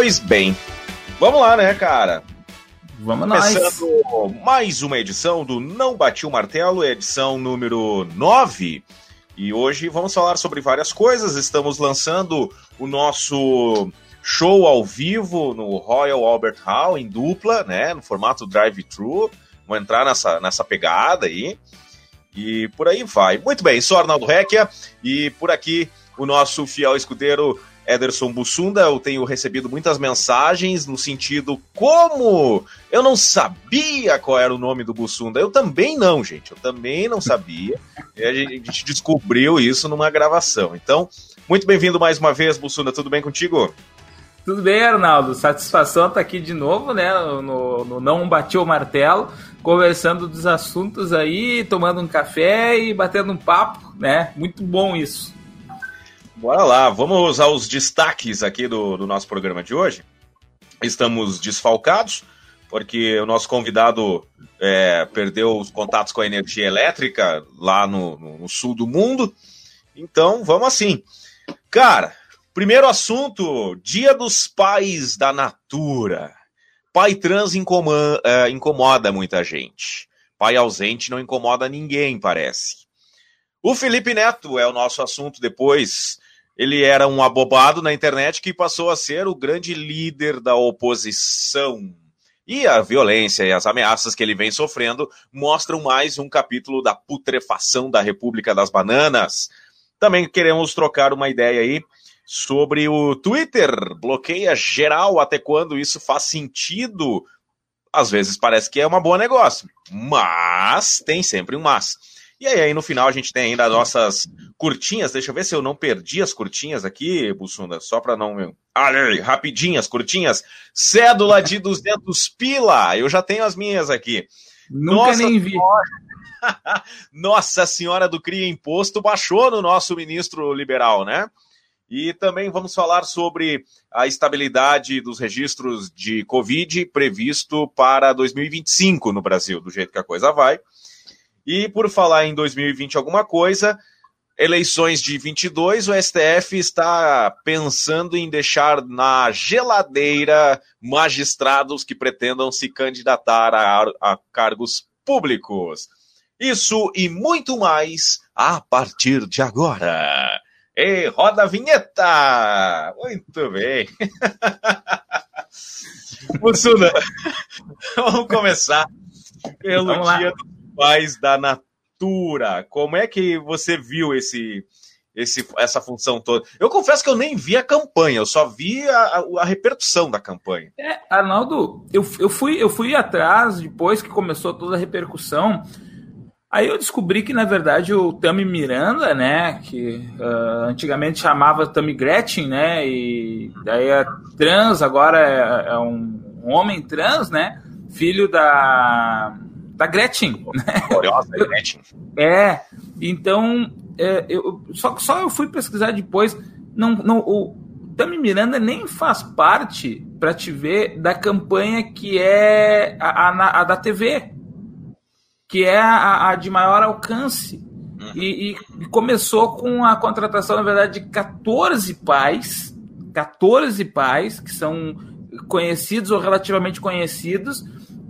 Pois bem, vamos lá, né, cara? Vamos Começando nós. mais uma edição do Não Bati o Martelo, edição número 9. E hoje vamos falar sobre várias coisas. Estamos lançando o nosso show ao vivo no Royal Albert Hall, em dupla, né? No formato drive-thru. Vamos entrar nessa, nessa pegada aí. E por aí vai. Muito bem, sou Arnaldo Recchia e por aqui o nosso fiel escudeiro Ederson Bussunda. Eu tenho recebido muitas mensagens no sentido como eu não sabia qual era o nome do Bussunda. Eu também não, gente. Eu também não sabia. e a gente descobriu isso numa gravação. Então, muito bem-vindo mais uma vez, Bussunda. Tudo bem contigo? Tudo bem, Arnaldo. Satisfação estar tá aqui de novo, né? No, no Não Bateu o Martelo, conversando dos assuntos aí, tomando um café e batendo um papo, né? Muito bom isso. Bora lá, vamos aos destaques aqui do, do nosso programa de hoje. Estamos desfalcados, porque o nosso convidado é, perdeu os contatos com a energia elétrica lá no, no, sul do mundo. Então, vamos assim. Cara, primeiro assunto: Dia dos Pais da Natura. Pai trans incomoda, é, incomoda muita gente. Pai ausente não incomoda ninguém, parece. O Felipe Neto é o nosso assunto depois ele era um abobado na internet que passou a ser o grande líder da oposição. E a violência e as ameaças que ele vem sofrendo mostram mais um capítulo da putrefação da República das Bananas. Também queremos trocar uma ideia aí sobre o Twitter. Bloqueia geral até quando isso faz sentido? Às vezes parece que é uma boa negócio, mas tem sempre um mas. E aí, aí, no final a gente tem ainda as nossas curtinhas. Deixa eu ver se eu não perdi as curtinhas aqui, Bussunda, só para não. Ah, rapidinhas, curtinhas. Cédula de 200 pila. Eu já tenho as minhas aqui. Nunca Nossa nem vi. Senhora... Nossa Senhora do Cria Imposto baixou no nosso ministro liberal, né? E também vamos falar sobre a estabilidade dos registros de Covid previsto para 2025 no Brasil, do jeito que a coisa vai. E por falar em 2020 alguma coisa, eleições de 22, o STF está pensando em deixar na geladeira magistrados que pretendam se candidatar a, a cargos públicos. Isso e muito mais a partir de agora. E roda a vinheta! Muito bem. Mussuna, vamos começar pelo vamos dia do pais da Natura. Como é que você viu esse, esse, essa função toda? Eu confesso que eu nem vi a campanha, eu só vi a, a, repercussão da campanha. É, Arnaldo, eu, eu, fui, eu fui atrás depois que começou toda a repercussão. Aí eu descobri que, na verdade, o Tami Miranda, né, que uh, antigamente chamava Tami Gretchen, né, e daí é trans, agora é, é um, um homem trans, né, filho da da Gretchen. Né? Gloriosa Gretchen. É, então, é, eu, só, só eu fui pesquisar depois. Não, não, o Tami Miranda nem faz parte, para te ver, da campanha que é a, a, a da TV, que é a, a de maior alcance. Uhum. E, e, começou com a contratação, na verdade, de 14 pais, 14 pais que são conhecidos ou relativamente conhecidos,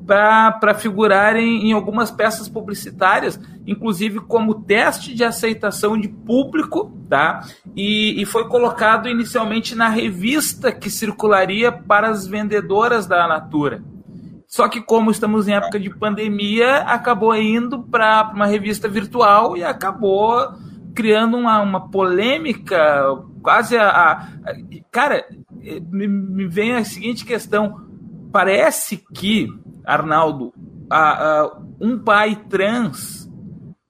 para figurarem em algumas peças publicitárias, inclusive como teste de aceitação de público, tá? E, e foi colocado inicialmente na revista que circularia para as vendedoras da Natura. Só que, como estamos em época de pandemia, acabou indo para uma revista virtual e acabou criando uma, uma polêmica, quase a, a, cara, me, me vem a seguinte questão: parece que Arnaldo, a, a, um pai trans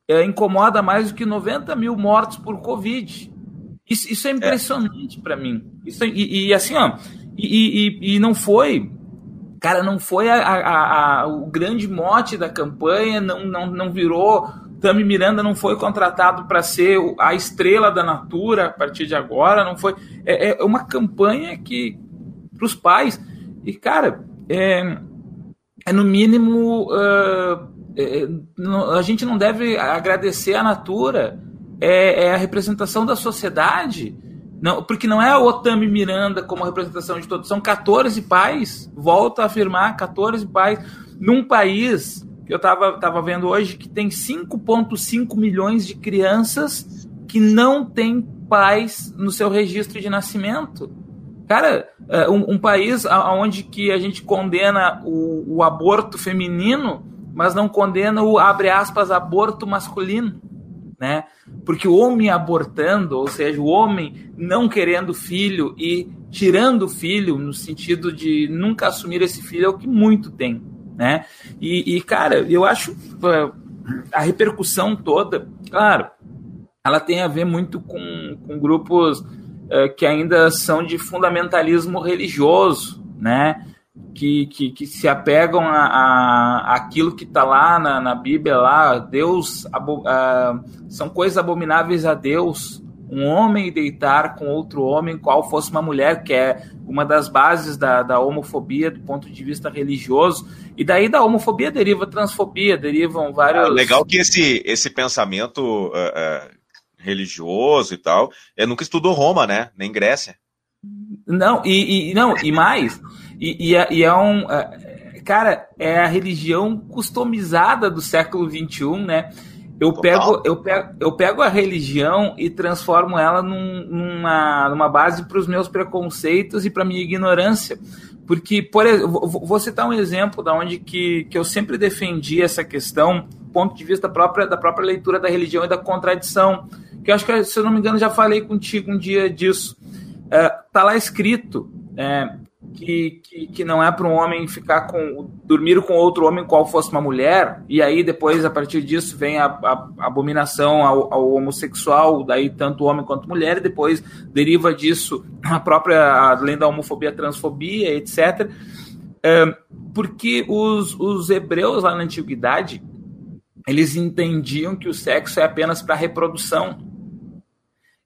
é, incomoda mais do que 90 mil mortos por Covid. Isso, isso é impressionante é. para mim. Isso, e, e, assim, ó, e, e, e, não foi, cara, não foi a, o grande mote da campanha, não, não, não virou. Tami Miranda não foi contratado para ser a estrela da Natura a partir de agora, não foi. É, é uma campanha que para os pais e cara, é, é no mínimo. Uh, a gente não deve agradecer a Natura, é, é, a representação da sociedade Não, porque não é o Otami Miranda como representação de todos, são 14 pais, volto a afirmar, 14 pais, num país que eu estava tava vendo hoje que tem 5,5 milhões de crianças que não têm pais no seu registro de nascimento. Cara, é, um, um país onde que a gente condena o, o aborto feminino, mas não condena o, abre aspas, aborto masculino né? Porque o homem abortando, ou seja, o homem não querendo filho e tirando o filho no sentido de nunca assumir esse filho é o que muito tem, né? E, e cara, eu acho a repercussão toda, claro, ela tem a ver muito com, com grupos uh, que ainda são de fundamentalismo religioso, né? que, que, que se apegam a, a, aquilo que está lá na, na Bíblia, lá, Deus, abo, uh, são coisas abomináveis a Deus, um homem deitar com outro homem, qual fosse uma mulher, que é uma das bases da, da homofobia do ponto de vista religioso, e daí da homofobia deriva transfobia, derivam vários... É legal que esse, esse pensamento uh, uh, religioso e tal, eu nunca estudou Roma, né, nem Grécia. Não, e, e não, e mais... E, e, é, e é um. É, cara, é a religião customizada do século XXI, né? Eu pego, eu, pego, eu pego a religião e transformo ela num, numa, numa base para os meus preconceitos e para minha ignorância. Porque, por exemplo, vou citar um exemplo da onde que, que eu sempre defendi essa questão, ponto de vista própria, da própria leitura da religião e da contradição. Que eu acho que, se eu não me engano, já falei contigo um dia disso. É, tá lá escrito é, que, que, que não é para um homem ficar com dormir com outro homem qual fosse uma mulher e aí depois a partir disso vem a, a, a abominação ao, ao, homossexual daí tanto homem quanto mulher e depois deriva disso a própria além da homofobia transfobia etc é, porque os, os hebreus lá na antiguidade eles entendiam que o sexo é apenas para reprodução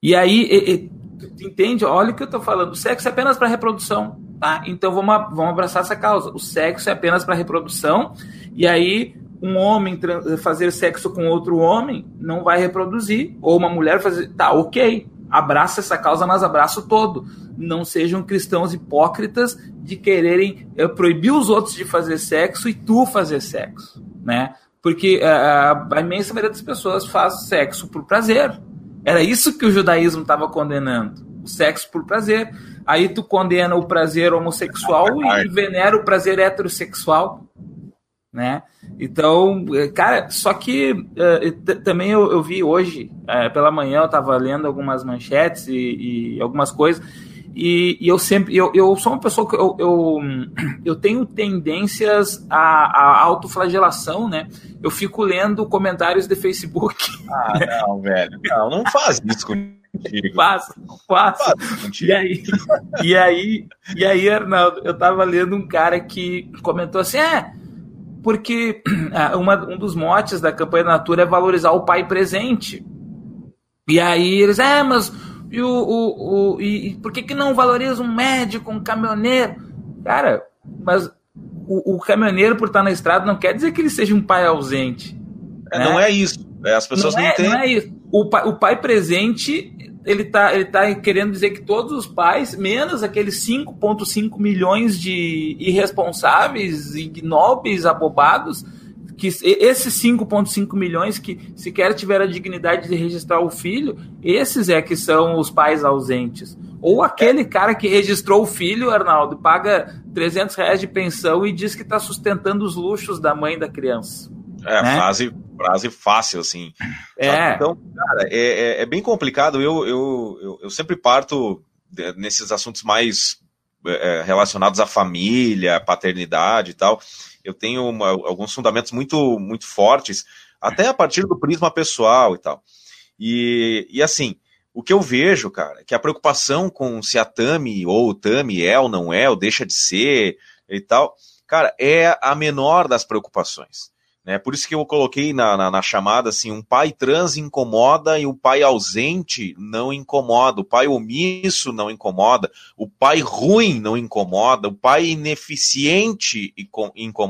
e aí e, e, entende olha o que eu estou falando o sexo é apenas para reprodução Tá, então vamos, vamos abraçar essa causa. O sexo é apenas para reprodução, e aí um homem fazer sexo com outro homem não vai reproduzir, ou uma mulher fazer. Tá, ok, abraça essa causa, mas abraça o todo. Não sejam cristãos hipócritas de quererem uh, proibir os outros de fazer sexo e tu fazer sexo, né? Porque uh, a imensa maioria das pessoas faz sexo por prazer. Era isso que o judaísmo estava condenando, o sexo por prazer. Aí tu condena o prazer homossexual e venera o prazer heterossexual, né? Então, eh, cara, só que uh, também eu, eu, vi hoje, uh, pela manhã, eu estava lendo algumas manchetes e, e algumas coisas, e, e, eu sempre, eu, eu sou uma pessoa que eu, eu, eu tenho tendências à, à autoflagelação, né? Eu fico lendo comentários de Facebook. Ah, não, velho, não, não faz isso comigo contigo. Faço, faço. E aí, e aí, e aí, Arnaldo, eu tava lendo um cara que comentou assim: é, porque ah, uma, um dos motes da campanha da Natura é valorizar o pai presente. E aí eles, é, mas e, o, o, o, e, por que, que não valoriza um médico, um caminhoneiro? Cara, mas o, o caminhoneiro, por estar na estrada, não quer dizer que ele seja um pai ausente. É, né? Não é isso. É, as pessoas não, não é, entendem. Não é isso. O pai, o pai presente ele está ele tá querendo dizer que todos os pais, menos aqueles 5,5 milhões de irresponsáveis, ignóbeis, abobados, que esses 5,5 milhões que sequer tiveram a dignidade de registrar o filho, esses é que são os pais ausentes. Ou aquele cara que registrou o filho, Arnaldo, paga 300 reais de pensão e diz que está sustentando os luxos da mãe da criança. É, né? frase, frase fácil, assim. É. Então, cara, é, é, é bem complicado. Eu, eu, eu, eu, sempre parto nesses assuntos mais é, é, relacionados à família, paternidade e tal. Eu tenho uma, alguns fundamentos muito, muito fortes, até a partir do prisma pessoal e tal. E, e assim, o que eu vejo, cara, é que a preocupação com se a Tami ou o Tami é ou não é, ou deixa de ser e tal, cara, é a menor das preocupações. Né? Por isso que eu coloquei na, na, na, chamada assim: um pai trans incomoda e o pai ausente não incomoda, o pai omisso não incomoda, o pai ruim não incomoda, o pai ineficiente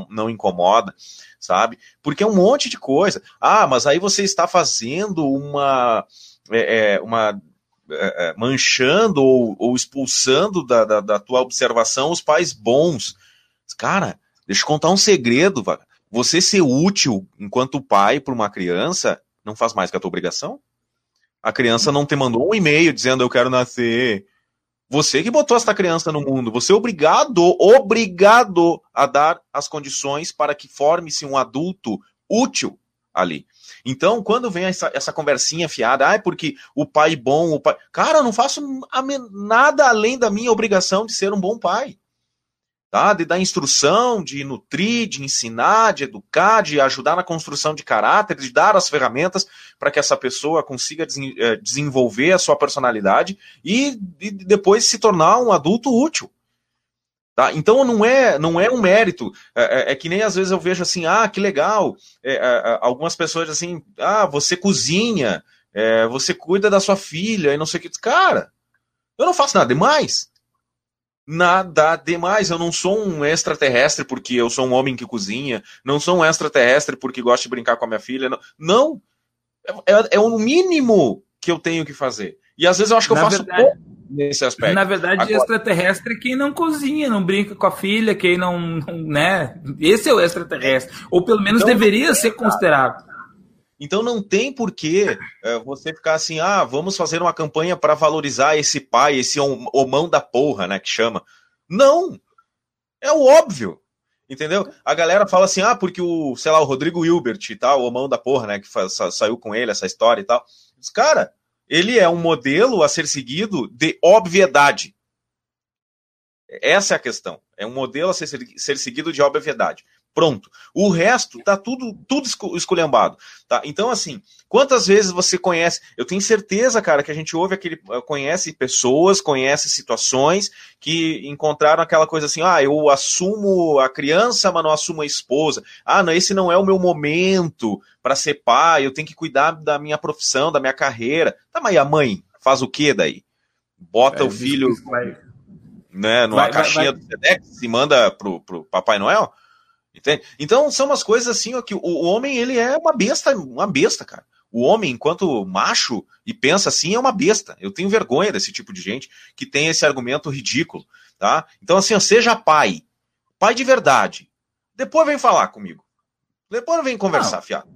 não incomoda, sabe? Porque é um monte de coisa. Ah, mas aí você está fazendo uma. É, é uma é, é, manchando ou, ou expulsando da, da, da, tua observação os pais bons. Cara, deixa eu contar um segredo, você ser útil enquanto pai para uma criança não faz mais que a tua obrigação? A criança não te mandou um e-mail dizendo eu quero nascer. Você que botou esta criança no mundo, você é obrigado, obrigado a dar as condições para que forme-se um adulto útil ali. Então, quando vem essa, essa conversinha fiada, ah, é porque o pai bom, o pai. Cara, eu não faço nada além da minha obrigação de ser um bom pai tá? de dar instrução, de nutrir, de ensinar, de educar, de ajudar na construção de caráter, de dar as ferramentas para que essa pessoa consiga eh, desenvolver a sua personalidade e, e depois se tornar um adulto útil. Tá? Então não é não é um mérito. É, é, é, que nem às vezes eu vejo assim, ah, que legal. É, é, é algumas pessoas assim, ah, você cozinha, é, você cuida da sua filha e não sei o que. Cara, eu não faço nada demais nada demais. Eu não sou um extraterrestre porque eu sou um homem que cozinha. Não sou um extraterrestre porque gosto de brincar com a minha filha. Não. não. É, é, o mínimo que eu tenho que fazer. E às vezes eu acho que eu faço verdade, pouco nesse aspecto. Na verdade, Agora, extraterrestre é quem não cozinha, não brinca com a filha, quem não. não né? Esse é o extraterrestre. Ou pelo menos então, deveria ser considerado. Então não tem porquê é, você ficar assim, ah, vamos fazer uma campanha para valorizar esse pai, esse homão da porra, né, que chama. Não! É o óbvio. Entendeu? A galera fala assim, ah, porque o, sei lá, o Rodrigo Hilbert e tal, o homão da porra, né, que faz, saiu com ele, essa história e tal. Mas, cara, ele é um modelo a ser seguido de obviedade. Essa é a questão. É um modelo a ser, ser seguido de obviedade. Pronto. O resto tá tudo tudo esculhambado, tá? Então assim, quantas vezes você conhece? Eu tenho certeza, cara, que a gente ouve aquele eh, conhece pessoas, conhece situações que encontraram aquela coisa assim: "Ah, eu assumo a criança, mas não assumo a esposa. Ah, não, esse não é o meu momento para ser pai, eu tenho que cuidar da minha profissão, da minha carreira". Tá, mas e a mãe faz o quê daí? Bota é, o filho né, numa vai, caixinha vai, vai. do Sedex e manda pro, pro Papai Noel? Entende? Então são umas coisas assim, ó, que o, homem ele é uma besta, uma besta, cara. O homem, enquanto macho e pensa assim, é uma besta. Eu tenho vergonha desse tipo de gente que tem esse argumento ridículo, tá? Então assim, ó, seja pai, pai de verdade. Depois vem falar comigo. Depois vem conversar, Não. fiado.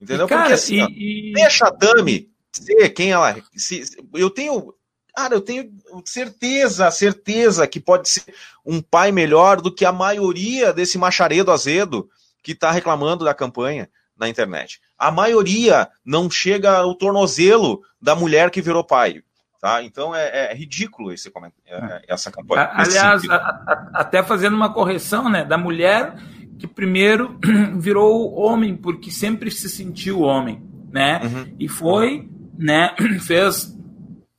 Entendeu? E, cara, Porque assim, e, ó, e... deixa a Tami ser quem ela é. se, eu tenho Cara, eu tenho certeza, certeza que pode ser um pai melhor do que a maioria desse macharedo azedo que está reclamando da campanha na internet. A maioria não chega ao tornozelo da mulher que virou pai. Tá? Então é, é ridículo esse, é, é, essa campanha. Aliás, a, a, até fazendo uma correção né, da mulher que primeiro virou homem, porque sempre se sentiu homem. Né? Uhum. E foi, né, fez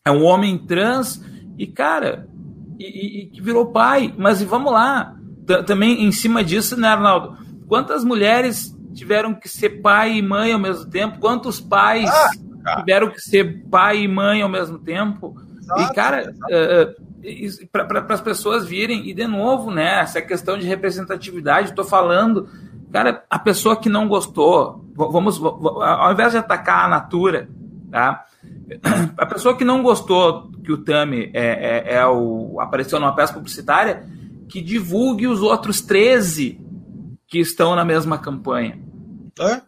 é um homem trans e, cara, e, que virou pai. Mas vamos lá, também em cima disso, né, Arnaldo? Quantas mulheres tiveram que ser pai e mãe ao mesmo tempo? Quantos pais ah, tiveram que ser pai e mãe ao mesmo tempo? Exato, e, cara, uh, uh, para as pessoas virem, e de novo, né, essa questão de representatividade, estou falando, cara, a pessoa que não gostou, vamos, ao invés de atacar a natura, tá? A pessoa que não gostou que o Tami é, é, é o, apareceu numa peça publicitária, que divulgue os outros 13 que estão na mesma campanha. É,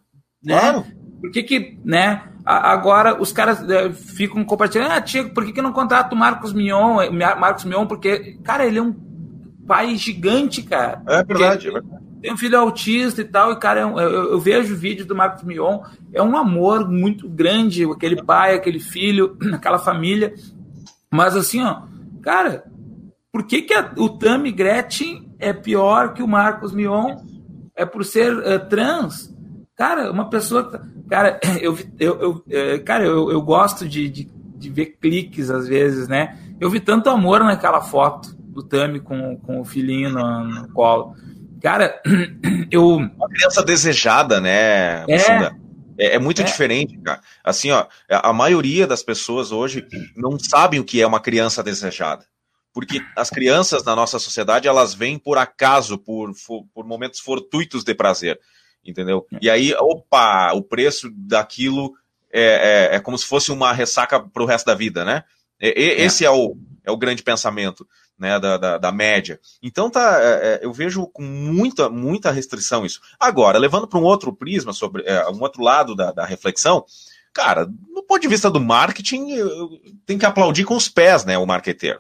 né? claro. Por que que, né, agora os caras é, ficam compartilhando, ah, Tiago, por que que não contrata o Marcos Mion, Marcos Mion, porque, cara, ele é um pai gigante, cara. É verdade, é verdade tem um filho autista e tal, e cara, é eu, eu, eu vejo o vídeo do Marcos Mion, é um amor muito grande, aquele pai, aquele filho, aquela família. Mas assim, ó, cara, por que, que a, o Tami Gretchen é pior que o Marcos Mion? É por ser uh, trans? Cara, uma pessoa. Cara, eu, eu, eu eh, cara, eu, eu gosto de, de, de, ver cliques às vezes, né? Eu vi tanto amor naquela foto do Tami com, com o filhinho no, no colo. Cara, eu. Uma criança desejada, né? É. É, é, muito é. diferente, cara. Assim, ó, a maioria das pessoas hoje não sabem o que é uma criança desejada. Porque as crianças na nossa sociedade, elas vêm por acaso, por, por momentos fortuitos de prazer, entendeu? E aí, opa, o preço daquilo é, é, é como se fosse uma ressaca para o resto da vida, né? É. Esse é o, é o grande pensamento né, da, da, da média. Então tá, é, eu vejo com muita, muita restrição isso. Agora, levando para um outro prisma, sobre um outro lado da, da reflexão, cara, no ponto de vista do marketing, tem que aplaudir com os pés, né, o marqueteiro.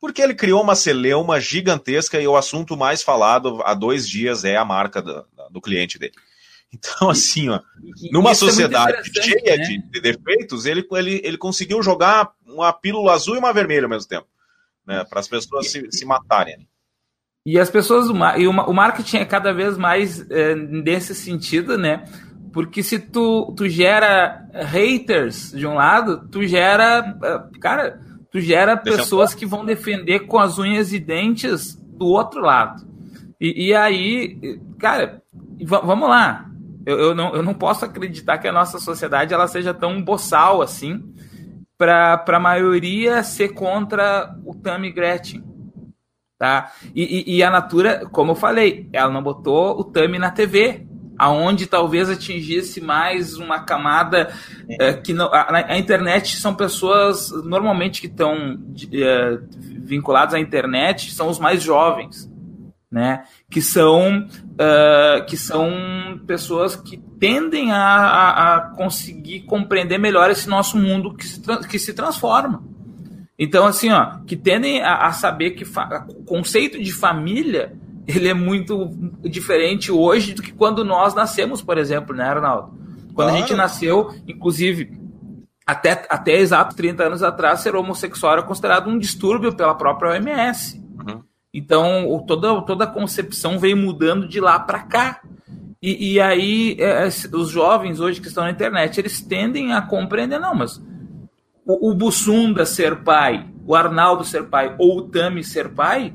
Porque ele criou uma celeuma gigantesca e o assunto mais falado há dois dias é a marca do, do cliente dele. Então, assim, ó, numa é sociedade é cheia né? de, de, defeitos, ele, ele, ele conseguiu jogar uma pílula azul e uma vermelha ao mesmo tempo, né, para as pessoas se, se matarem. E as pessoas, e o marketing é cada vez mais é, nesse sentido, né? Porque se tu, tu gera haters de um lado, tu gera, é, cara, tu gera pessoas que vão defender com as unhas e dentes do outro lado. E, e aí, cara, vamos lá. Eu, eu, não, eu não posso acreditar que a nossa sociedade ela seja tão boçal assim para a maioria ser contra o Tammy Gretchen. Tá? E, e, e, a Natura, como eu falei, ela não botou o Tami na TV, aonde talvez atingisse mais uma camada é. que não, a, a, internet são pessoas normalmente que estão é, vinculadas à internet são os mais jovens né que são uh, que são pessoas que tendem a, a, a, conseguir compreender melhor esse nosso mundo que se, que se transforma então assim ó que tendem a, a saber que o conceito de família ele é muito diferente hoje do que quando nós nascemos, por exemplo, né, Arnaldo? Quando claro. a gente nasceu, inclusive, até, até exato 30 anos atrás, ser homossexual era considerado um distúrbio pela própria OMS. Então, toda, toda a concepção veio mudando de lá para cá. E, e aí, é, é, os jovens hoje que estão na internet, eles tendem a compreender, não, mas o, o Bussunda ser pai, o Arnaldo ser pai, ou o Tami ser pai,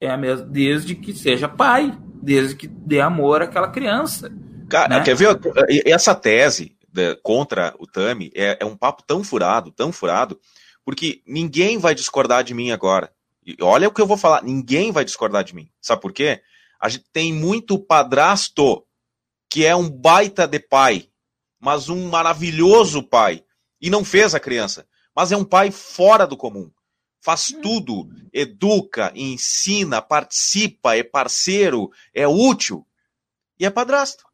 é a mesma, desde que seja pai, desde que dê amor àquela criança. Cara, né? quer ver? Essa tese de, contra o Tami é, é, um papo tão furado, tão furado, porque ninguém vai discordar de mim agora. E olha o que eu vou falar, ninguém vai discordar de mim. Sabe por quê? A gente tem muito padrasto que é um baita de pai, mas um maravilhoso pai, e não fez a criança, mas é um pai fora do comum faz hum. tudo, educa, ensina, participa, é parceiro, é útil e é padrasto.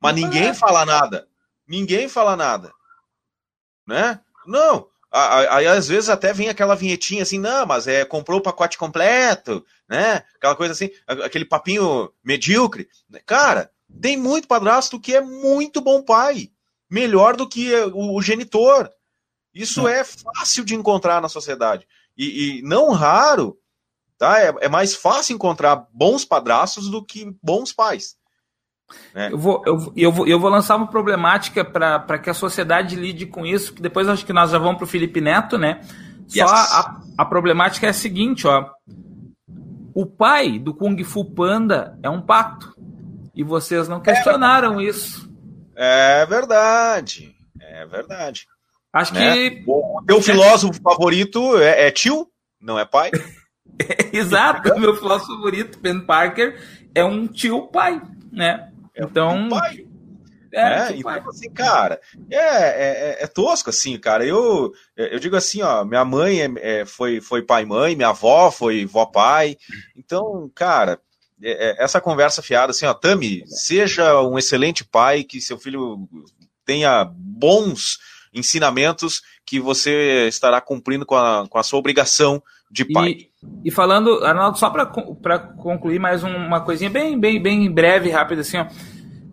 Mas ninguém fala nada. Ninguém fala nada. Né? Não. Aí às vezes até vem aquela vinhetinha assim, não, mas é comprou o pacote completo, né? Aquela coisa assim, aquele papinho medíocre. Cara, tem muito padrasto que é muito bom pai, melhor do que o, o genitor. Isso é fácil de encontrar na sociedade. E, e não raro, tá? É, é, mais fácil encontrar bons padrastos do que bons pais. Né? Eu, vou, eu, eu, vou, eu vou lançar uma problemática para que a sociedade lide com isso, que depois acho que nós já vamos para o Felipe Neto, né? Só yes. a, a problemática é a seguinte, ó. O pai do Kung Fu Panda é um pato. E vocês não questionaram é, isso. É verdade. É verdade. Acho né? que. O teu filósofo favorito é, é tio, não é pai? Exato, meu filósofo favorito, Ben Parker, é um tio pai, né? É então. Pai. É, é tipo, então, assim, cara, é, é, é, tosco, assim, cara. Eu, eu digo assim, ó, minha mãe é, é foi, foi pai-mãe, minha avó foi vó-pai. Então, cara, é, é, essa conversa fiada, assim, ó, Tami, seja um excelente pai, que seu filho tenha bons ensinamentos que você estará cumprindo com a, com a sua obrigação de pai. E, e falando, Arnaldo, só para concluir mais uma coisinha bem, bem, bem breve, rápida, assim, ó.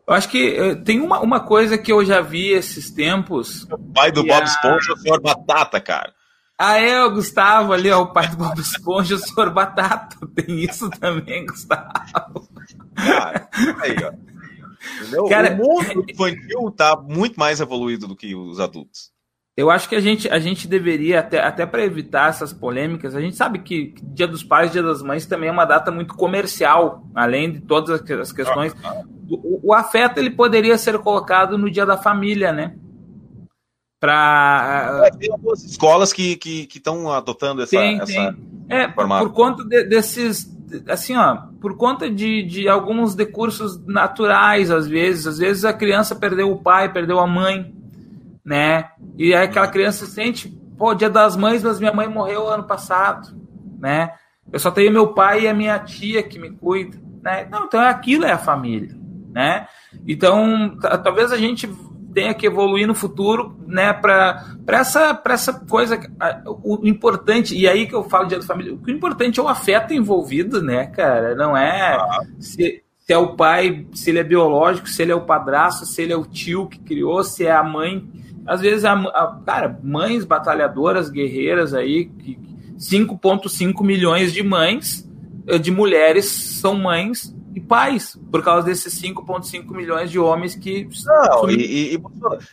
Eu acho que eh, tem uma, uma coisa que eu já vi esses tempos. O pai do Bob a... Esponja, o senhor Batata, cara. Ah, é, o Gustavo ali, ó, o pai do Bob Esponja, o senhor Batata. Tem isso também, Gustavo. Cara, aí, ó. Cara, o mundo infantil tá muito mais evoluído do que os adultos. Eu acho que a gente, a gente deveria, até, até para evitar essas polêmicas, a gente sabe que Dia dos Pais, Dia das Mães também é uma data muito comercial, além de todas as questões. Ah, ah. O, o, afeto ele poderia ser colocado no Dia da Família, né? Para é, tem algumas escolas que estão adotando essa, tem, essa tem. É, por conta de, desses assim, ó, por conta de, de alguns decursos naturais, às vezes, às vezes a criança perdeu o pai, perdeu a mãe, né? E aí aquela criança sente, pô, dia das mães, mas minha mãe morreu ano passado, né? Eu só tenho meu pai e a minha tia que me cuidam, né? Não, então aquilo é a família, né? Então, talvez a gente tenha que evoluir no futuro, né, para essa, essa coisa, o importante, e aí que eu falo de dia da família, o importante é o afeto envolvido, né, cara, não é ah. se, se é o pai, se ele é biológico, se ele é o padrasto, se ele é o tio que criou, se é a mãe, às vezes, a, a cara, mães batalhadoras, guerreiras aí, 5,5 milhões de mães, eh, de mulheres são mães e pais, por causa desses 5,5 milhões de homens que. Não, e, e,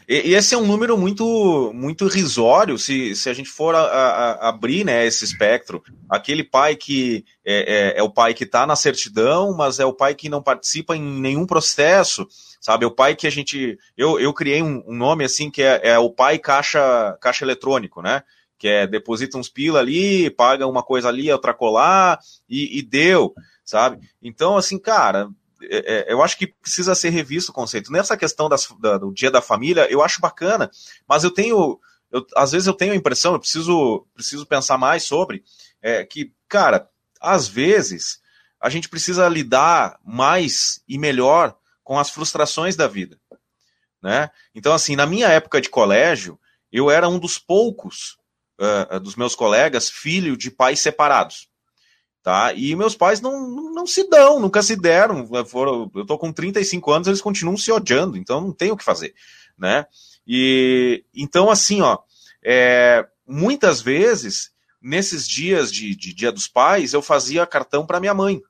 e, esse é um número muito muito risório se, se a gente for a, a, abrir né, esse espectro. Aquele pai que é, é, é o pai que está na certidão, mas é o pai que não participa em nenhum processo, sabe? É o pai que a gente. Eu, eu criei um, um nome assim que é, é o pai caixa, caixa eletrônico, né? que é deposita uns pila ali, paga uma coisa ali, outra colar, e, e deu sabe? Então, assim, cara, é, é, eu acho que precisa ser revisto o conceito. Nessa questão das, da, do dia da família, eu acho bacana, mas eu tenho, eu, às vezes eu tenho a impressão, eu preciso, preciso pensar mais sobre, é, que, cara, às vezes a gente precisa lidar mais e melhor com as frustrações da vida, né? Então, assim, na minha época de colégio, eu era um dos poucos uh, dos meus colegas filho de pais separados. Tá? E meus pais não, não se dão, nunca se deram. Foram, eu tô com 35 anos, eles continuam se odiando, então não tem o que fazer, né? E então, assim, ó, é, muitas vezes, nesses dias de, de Dia dos Pais, eu fazia cartão para minha mãe,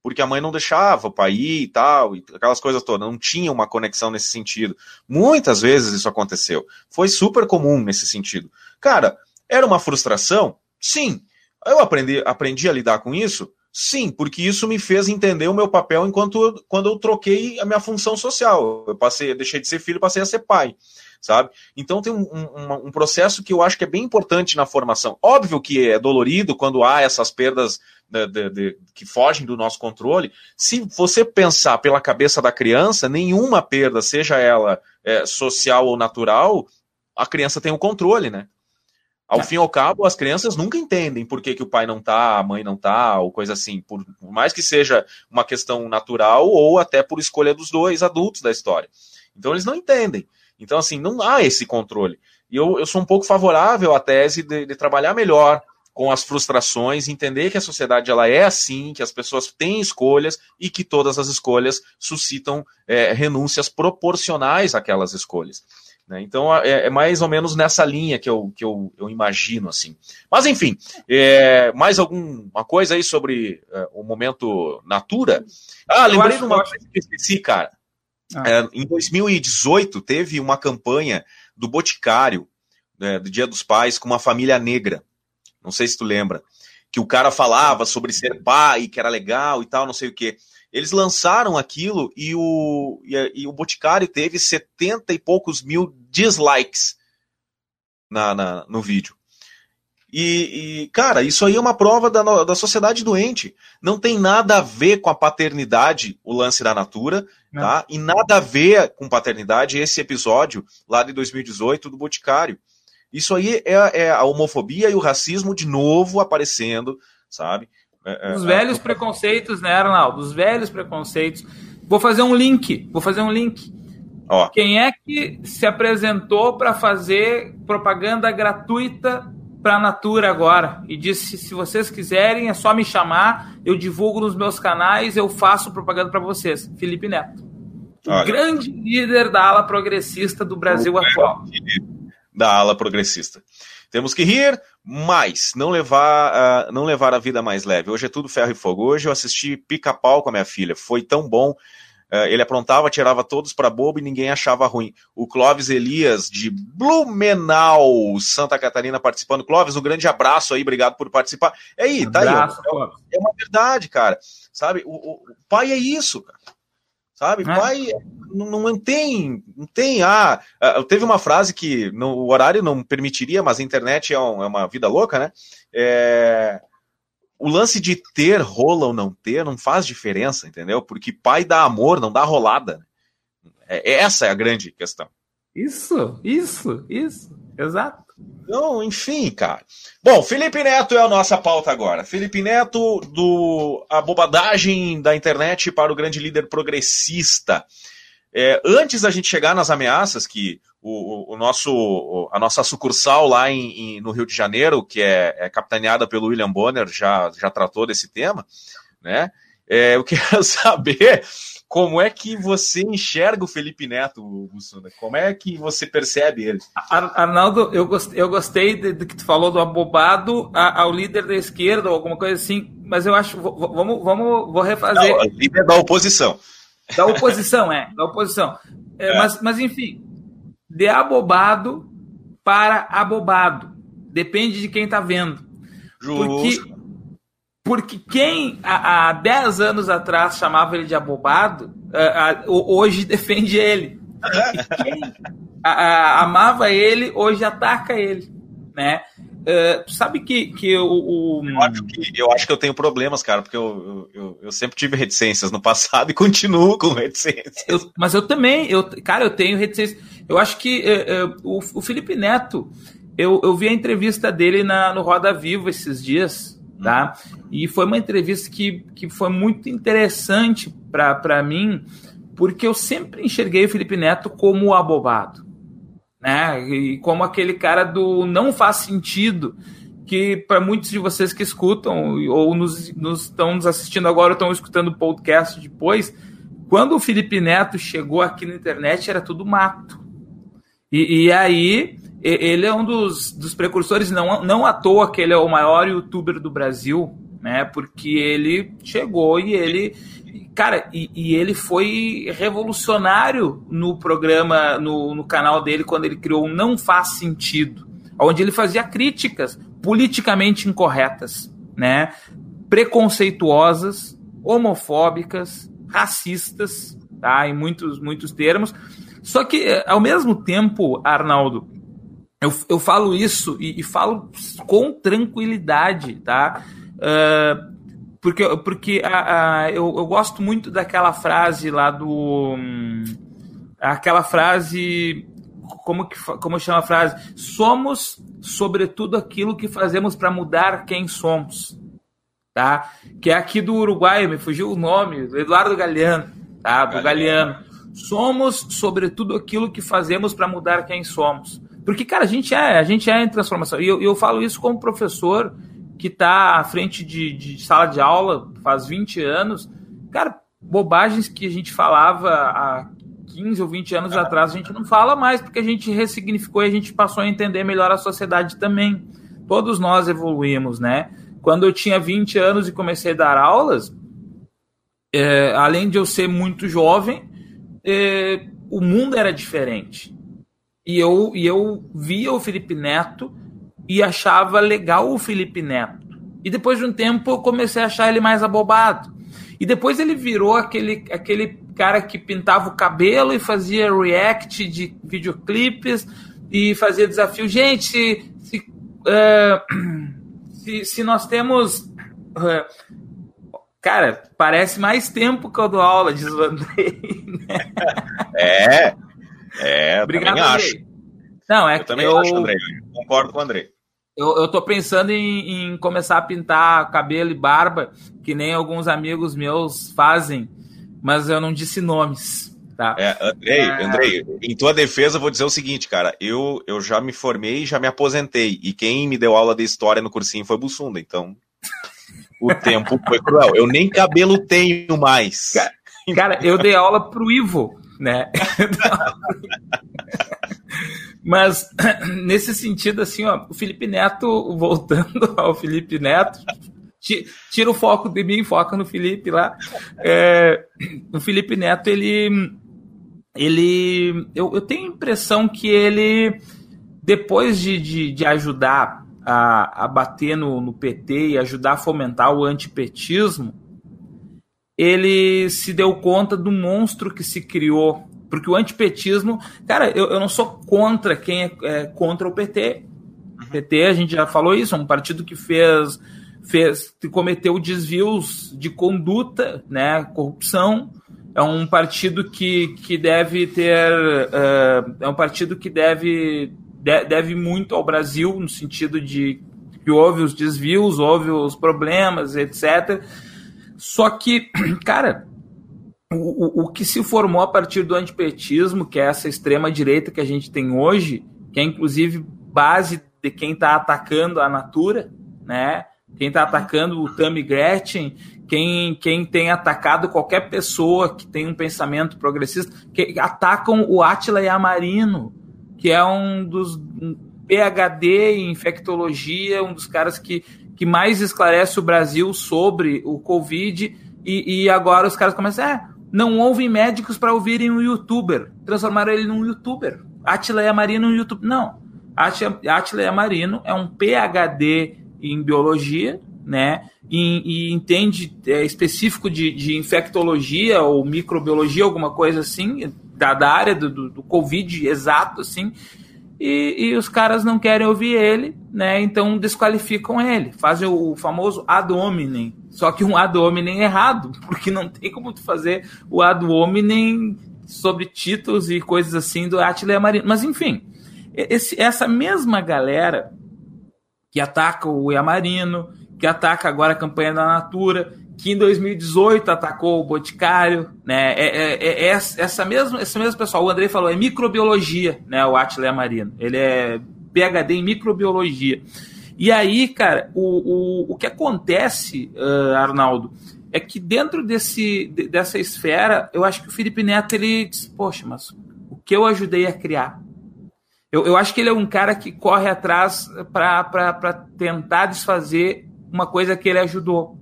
porque a mãe não deixava o pai ir e tal, e aquelas coisas todas, não tinha uma conexão nesse sentido. Muitas vezes isso aconteceu. Foi super comum nesse sentido. Cara, era uma frustração? Sim, eu aprendi, aprendi a lidar com isso? Sim, porque isso me fez entender o meu papel enquanto quando eu troquei a minha função social. Eu passei, deixei de ser filho, passei a ser pai, sabe? Então tem um, um, um, processo que eu acho que é bem importante na formação. Óbvio que é dolorido quando há essas perdas de, de, de, que fogem do nosso controle. Se você pensar pela cabeça da criança, nenhuma perda, seja ela é, social ou natural, a criança tem o controle, né? Ao fim e ao cabo, as crianças nunca entendem por que, que o pai não tá, a mãe não tá, ou coisa assim, por, por, mais que seja uma questão natural ou até por escolha dos dois adultos da história. Então eles não entendem. Então, assim, não há esse controle. E eu, eu sou um pouco favorável à tese de, de trabalhar melhor com as frustrações, entender que a sociedade ela é assim, que as pessoas têm escolhas e que todas as escolhas suscitam é, renúncias proporcionais àquelas escolhas. Né? Então é, é, mais ou menos nessa linha que eu, que eu, eu imagino assim. Mas enfim, é, mais alguma coisa aí sobre é, o momento Natura? Ah, lembrei de uma coisa que eu esqueci, cara. Ah. É, em 2018 teve uma campanha do Boticário, né, do Dia dos Pais, com uma família negra. Não sei se tu lembra. Que o cara falava sobre ser pai, que era legal e tal, não sei o quê. Eles lançaram aquilo e o, e, e o Boticário teve 70 e poucos mil dislikes na, na no vídeo. E, e, cara, isso aí é uma prova da, da sociedade doente. Não tem nada a ver com a paternidade, o lance da Natura, Não. tá? E nada a ver com paternidade esse episódio lá de 2018 do Boticário. Isso aí é, é a homofobia e o racismo de novo aparecendo, sabe? É, é, Os velhos é... preconceitos, né, Arnaldo? Os velhos preconceitos. Vou fazer um link. Vou fazer um link. Ó. Quem é que se apresentou para fazer propaganda gratuita para a Natura agora e disse: se vocês quiserem, é só me chamar, eu divulgo nos meus canais, eu faço propaganda para vocês. Felipe Neto. O grande líder da ala progressista do Brasil o atual. Da ala progressista. Temos que rir, mas não levar, uh, não levar a vida mais leve. Hoje é tudo ferro e fogo. Hoje eu assisti Pica-Pau com a minha filha. Foi tão bom. Uh, ele aprontava, tirava todos para bobo e ninguém achava ruim. O Clóvis Elias, de Blumenau, Santa Catarina, participando. Clóvis, um grande abraço aí, obrigado por participar. É aí, um tá abraço, aí. É, é, uma verdade, cara. Sabe, o, o, o pai é isso, cara sabe? É. Pai não, não, tem, não tem. Ah, ah teve uma frase que no, o horário não permitiria, mas a internet é, um, é uma vida louca, né? É, o lance de ter rola ou não ter não faz diferença, entendeu? Porque pai dá amor, não dá rolada. É, essa é a grande questão. Isso, isso, isso. Exato. Então, enfim, cara. Bom, Felipe Neto é a nossa pauta agora. Felipe Neto, do a bobadagem da internet para o grande líder progressista. É, antes da gente chegar nas ameaças, que o, o nosso, a nossa sucursal lá em, em, no Rio de Janeiro, que é, é, capitaneada pelo William Bonner, já, já tratou desse tema, né? É, eu quero saber como é que você enxerga o Felipe Neto, Bussunda? Como é que você percebe ele? Arnaldo, eu gostei, eu gostei do que tu falou do abobado ao líder da esquerda, ou alguma coisa assim, mas eu acho. Vamos, vamos vou refazer. Não, líder da oposição. Da oposição, é, da oposição. É, é. Mas, mas, enfim, de abobado para abobado. Depende de quem está vendo. Justo. Porque porque quem há, há 10 anos atrás chamava ele de abobado, hoje defende ele. E quem amava ele, hoje ataca ele. Né? Uh, sabe que, que o, o... Eu, acho que eu acho que eu tenho problemas, cara, porque eu, eu, eu sempre tive reticências no passado e continuo com reticências. Eu, mas eu também, eu, cara, eu tenho reticências. Eu acho que uh, uh, o, o Felipe Neto, eu, eu vi a entrevista dele na, no Roda Viva esses dias, tá? E foi uma entrevista que, que foi muito interessante para mim, porque eu sempre enxerguei o Felipe Neto como abobado, né? E como aquele cara do não faz sentido, que para muitos de vocês que escutam ou nos, nos estão nos assistindo agora, estão escutando o podcast depois, quando o Felipe Neto chegou aqui na internet era tudo mato. E, e aí ele é um dos, dos precursores, não, não à toa que ele é o maior youtuber do Brasil, né? Porque ele chegou e ele. Cara, e, e ele foi revolucionário no programa, no, no canal dele, quando ele criou Não Faz Sentido, onde ele fazia críticas politicamente incorretas, né? Preconceituosas, homofóbicas, racistas, tá? Em muitos, muitos termos. Só que, ao mesmo tempo, Arnaldo, eu, eu falo isso e, e falo com tranquilidade, tá? Uh, porque porque a, a, eu, eu gosto muito daquela frase lá do. Hum, aquela frase. Como, que, como chama a frase? Somos, sobretudo, aquilo que fazemos para mudar quem somos. Tá? Que é aqui do Uruguai, me fugiu o nome, Eduardo Galeano. Tá? Do Galeano. Somos, sobretudo, aquilo que fazemos para mudar quem somos. Porque, cara, a gente é, a gente é em transformação. E eu, eu falo isso como professor que está à frente de, de, sala de aula faz 20 anos. Cara, bobagens que a gente falava há 15 ou 20 anos atrás, a gente não fala mais, porque a gente ressignificou e a gente passou a entender melhor a sociedade também. Todos nós evoluímos, né? Quando eu tinha 20 anos e comecei a dar aulas, é, além de eu ser muito jovem, é, o mundo era diferente. E eu, e eu via o Felipe Neto e achava legal o Felipe Neto. E depois de um tempo eu comecei a achar ele mais abobado. E depois ele virou aquele, aquele cara que pintava o cabelo e fazia react de videoclipes e fazia desafio. Gente, se, uh, se, se, nós temos. Uh, cara, parece mais tempo que eu dou aula, diz. Né? É, é, Obrigado, também Andrei. acho. Não, é eu também eu, acho, André. Concordo com o André. Eu, eu tô pensando em, em, começar a pintar cabelo e barba, que nem alguns amigos meus fazem, mas eu não disse nomes. Tá. É, Andrei, é... Andrei, em tua defesa, eu vou dizer o seguinte, cara. Eu, eu já me formei e já me aposentei. E quem me deu aula de história no cursinho foi Bussunda, então. O tempo foi cruel. Eu nem cabelo tenho mais. Cara, cara eu dei aula pro Ivo, né? Mas nesse sentido, assim, ó, o Felipe Neto, voltando ao Felipe Neto, tira o foco de mim, foca no Felipe lá. É, o Felipe Neto, ele. ele eu, eu tenho a impressão que ele, depois de, de, de ajudar a, a bater no, no PT e ajudar a fomentar o antipetismo, ele se deu conta do monstro que se criou porque o antipetismo, cara, eu, eu não sou contra quem é, é contra o PT. Uhum. PT, a gente já falou isso, é um partido que fez, fez cometeu desvios de conduta, né, corrupção, é um partido que, que deve ter. Uh, é um partido que deve, de, deve muito ao Brasil, no sentido de que houve os desvios, houve os problemas, etc. Só que, cara, o, o, que se formou a partir do antipetismo, que é essa extrema-direita que a gente tem hoje, que é inclusive base de quem está atacando a Natura, né? Quem está atacando o Tammy Gretchen, quem, quem tem atacado qualquer pessoa que tem um pensamento progressista, que atacam o Atila Yamarino, que é um dos um PhD em infectologia, um dos caras que, que mais esclarece o Brasil sobre o Covid, e, e agora os caras começam, é, não ouvem médicos para ouvirem um youtuber, transformaram ele num youtuber. Atila Yamarino um youtuber. Não. Atila Yamarino é um PhD em biologia, né? E, e entende é, específico de, de, infectologia ou microbiologia, alguma coisa assim, da, da área do, do, do, Covid exato, assim. E, e, os caras não querem ouvir ele, né? Então desqualificam ele, fazem o, famoso ad hominem. Só que um ad hominem errado, porque não tem como tu fazer o ad hominem sobre títulos e coisas assim do Attila Yamarino. Mas enfim, esse, essa mesma galera que ataca o Yamarino, que ataca agora a campanha da Natura, que em 2018 atacou o Boticário, né? É, é, é, é essa mesma, esse mesmo pessoal, o Andrei falou, é microbiologia, né? O Attila Yamarino. Ele é PhD em microbiologia. E aí, cara, o, o, o que acontece, uh, Arnaldo, é que dentro desse, dessa esfera, eu acho que o Felipe Neto, ele diz, poxa, mas o que eu ajudei a criar? Eu, eu acho que ele é um cara que corre atrás para tentar desfazer uma coisa que ele ajudou.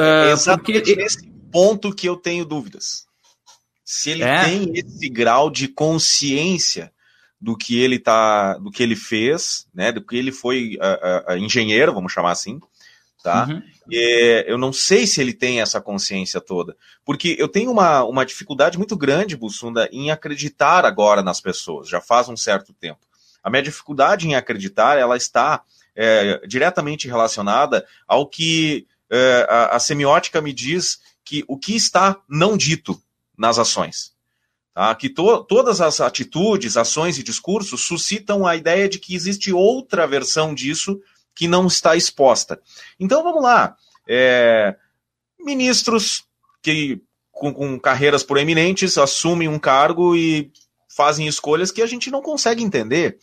Uh, é exatamente porque... nesse ponto que eu tenho dúvidas. Se ele é. tem esse grau de consciência do que ele tá, do que ele fez, né, do que ele foi engenheiro, vamos chamar assim, tá? Uhum. E, eu não sei se ele tem essa consciência toda, porque eu tenho uma, uma dificuldade muito grande, Bussunda, em acreditar agora nas pessoas, já faz um certo tempo. A minha dificuldade em acreditar, ela está é, diretamente relacionada ao que é, a, a semiótica me diz que o que está não dito nas ações. Tá? Que to, todas as atitudes, ações e discursos suscitam a ideia de que existe outra versão disso que não está exposta. Então vamos lá. É, ministros que com, com, carreiras proeminentes assumem um cargo e fazem escolhas que a gente não consegue entender.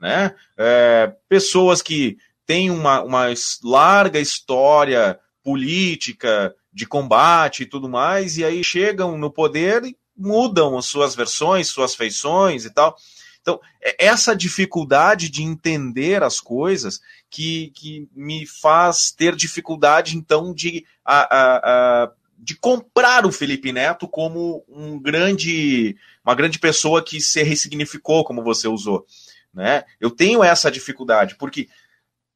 Né? É, pessoas que têm uma, uma larga história política de combate e tudo mais, e aí chegam no poder e mudam as suas versões, suas feições e tal. Então, é essa dificuldade de entender as coisas que, que me faz ter dificuldade, então, de, a, a, a, de comprar o Felipe Neto como um grande, uma grande pessoa que se ressignificou, como você usou. Né? Eu tenho essa dificuldade, porque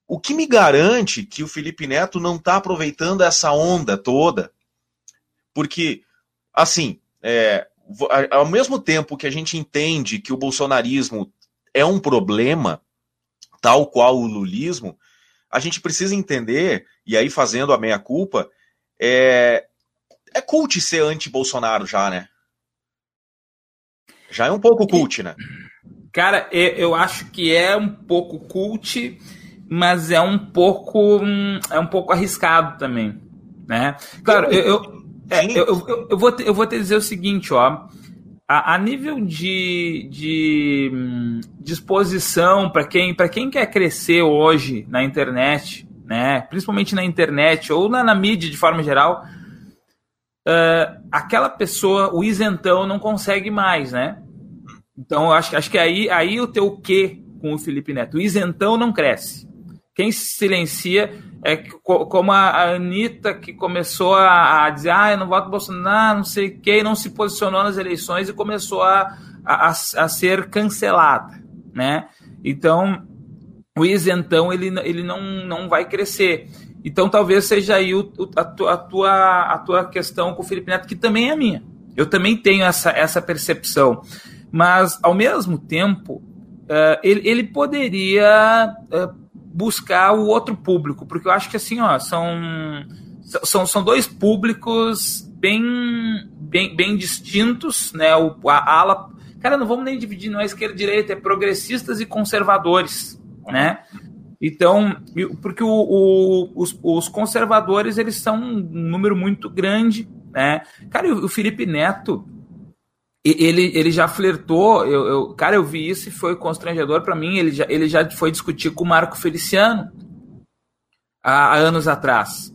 o que me garante que o Felipe Neto não está aproveitando essa onda toda? Porque, assim, é, ao mesmo tempo que a gente entende que o bolsonarismo é um problema, tal qual o lulismo, a gente precisa entender, e aí fazendo a meia-culpa, é, é cult ser anti-Bolsonaro já, né? Já é um pouco cult, né? Cara, eu acho que é um pouco cult, mas é um pouco é um pouco arriscado também, né? Claro, eu, eu é, eu, eu, eu, vou te, eu vou te dizer o seguinte, ó. A, a nível de, de hum, disposição para quem, quem quer crescer hoje na internet, né, principalmente na internet ou na, na mídia de forma geral, uh, aquela pessoa, o isentão, não consegue mais, né? Então, acho, acho que aí, aí o teu quê com o Felipe Neto? O isentão não cresce. Quem se silencia é como a Anitta, que começou a, dizer, ah, eu não voto Bolsonaro, não sei o quê, não se posicionou nas eleições e começou a, a, a ser cancelada, né? Então, o isentão, ele, ele não, não vai crescer. Então, talvez seja aí o, a, tua, a, tua, questão com o Felipe Neto, que também é minha. Eu também tenho essa, essa percepção. Mas, ao mesmo tempo, uh, ele, ele poderia... Buscar o outro público, porque eu acho que assim, ó, são, são, são dois públicos bem, bem, bem distintos, né? O, a ala. Cara, não vamos nem dividir, não é esquerda e direita, é progressistas e conservadores, né? Então, porque o, o, os, os, conservadores, eles são um número muito grande, né? Cara, o, o Felipe Neto, ele, ele já flertou, eu, eu, cara, eu vi isso e foi constrangedor para mim, ele já, ele já foi discutir com o Marco Feliciano há, há anos atrás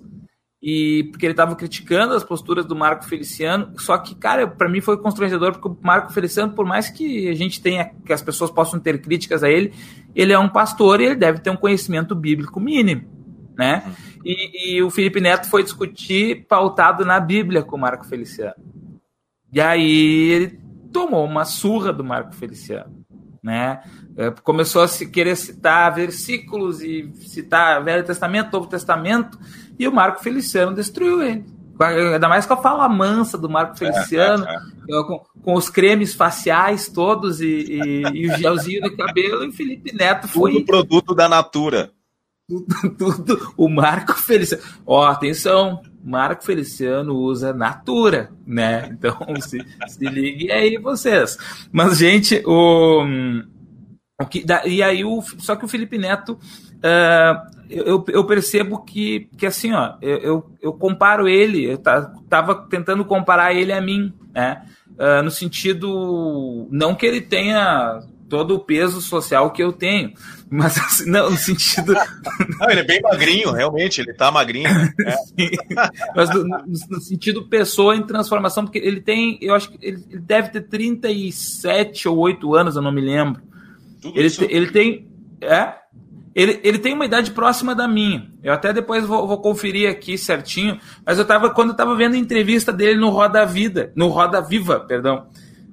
e porque ele estava criticando as posturas do Marco Feliciano, só que, cara, para mim foi constrangedor, porque o Marco Feliciano, por mais que a gente tenha, que as pessoas possam ter críticas a ele, ele é um pastor e ele deve ter um conhecimento bíblico mínimo, né? E, e o Felipe Neto foi discutir pautado na Bíblia com o Marco Feliciano. E aí ele tomou uma surra do Marco Feliciano, né? É, começou a se querer citar versículos e citar Velho Testamento, Novo Testamento, e o Marco Feliciano destruiu ele. Ainda mais com a fala mansa do Marco Feliciano, é, é, é. Com, com, os cremes faciais todos e, e, e o gelzinho de cabelo, e o Felipe Neto foi. Tudo produto da Natura. Tudo, tudo. O Marco Feliciano. Ó, atenção, Marco Feliciano usa Natura, né? Então se, se liguem aí vocês. Mas, gente, o. o que, e aí, o, só que o Felipe Neto. Uh, eu, eu percebo que, que assim, ó, eu, eu comparo ele, eu tava tentando comparar ele a mim, né? Uh, no sentido, não que ele tenha todo o peso social que eu tenho, mas assim, não, no sentido. Não, ele é bem magrinho, realmente, ele tá magrinho. Né? mas no, no, sentido pessoa em transformação, porque ele tem, eu acho que ele, ele deve ter 37 ou 8 anos, eu não me lembro. Tudo ele, isso. ele tem. É? Ele, ele tem uma idade próxima da minha. Eu até depois vou, vou conferir aqui certinho. Mas eu tava, quando eu tava vendo a entrevista dele no Roda Vida, no Roda Viva, perdão.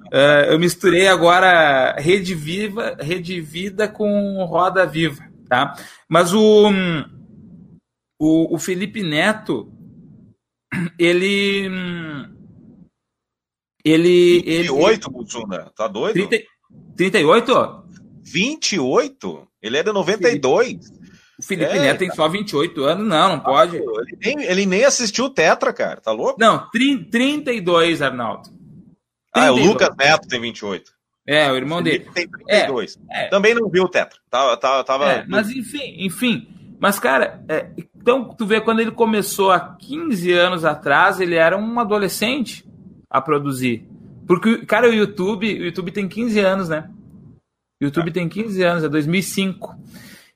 Uh, eu misturei agora Rede Viva, Rede Vida com Roda Viva, tá? Mas o, o, o Felipe Neto, ele. Ele. 28, Butsunda? Tá doido? 30, 38? 28? Ele é de 92. O Felipe é, Neto tem só 28 anos, não, não pode. Ele nem, ele nem assistiu o Tetra, cara, tá louco? Não, 32, Arnaldo. 32. Ah, o Lucas Neto tem 28. É, o irmão dele. Tem 32. É, é. Também não viu o Tetra. Tava, tava, tava... É, mas enfim, enfim. Mas, cara, é, então tu vê quando ele começou há 15 anos atrás, ele era um adolescente a produzir. Porque, cara, o YouTube, o YouTube tem 15 anos, né? YouTube tem 15 anos, é 2005.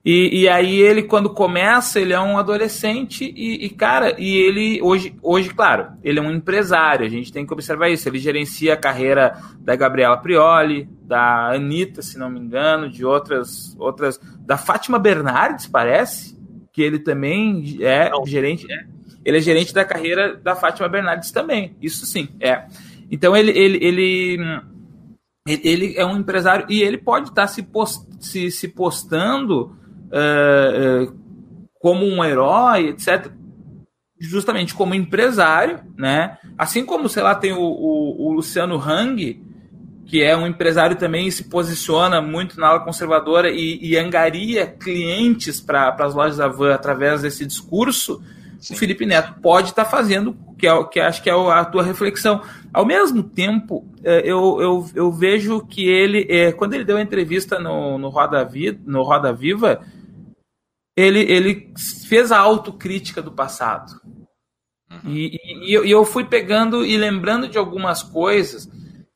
E, e aí ele, quando começa, ele é um adolescente e, e, cara, e ele hoje, hoje, claro, ele é um empresário, a gente tem que observar isso. Ele gerencia a carreira da Gabriela Prioli, da Anitta, se não me engano, de outras, outras, da Fátima Bernardes, parece, que ele também é não. gerente, é, ele é gerente da carreira da Fátima Bernardes também, isso sim, é. Então ele, ele, ele ele é um empresário e ele pode estar se, post, se, se postando uh, uh, como um herói, etc., justamente como empresário, né? Assim como, sei lá, tem o, o, o Luciano Hang, que é um empresário também e se posiciona muito na ala conservadora e, e angaria clientes para as lojas da Van através desse discurso, Sim. o Felipe Neto pode estar fazendo, que, é, que acho que é a tua reflexão. Ao mesmo tempo, é, eu, eu, eu vejo que ele, quando ele deu a entrevista no, no, Roda, Vi, no Roda Viva, ele, ele fez a autocrítica do passado. Uhum. E, e, e, eu fui pegando e lembrando de algumas coisas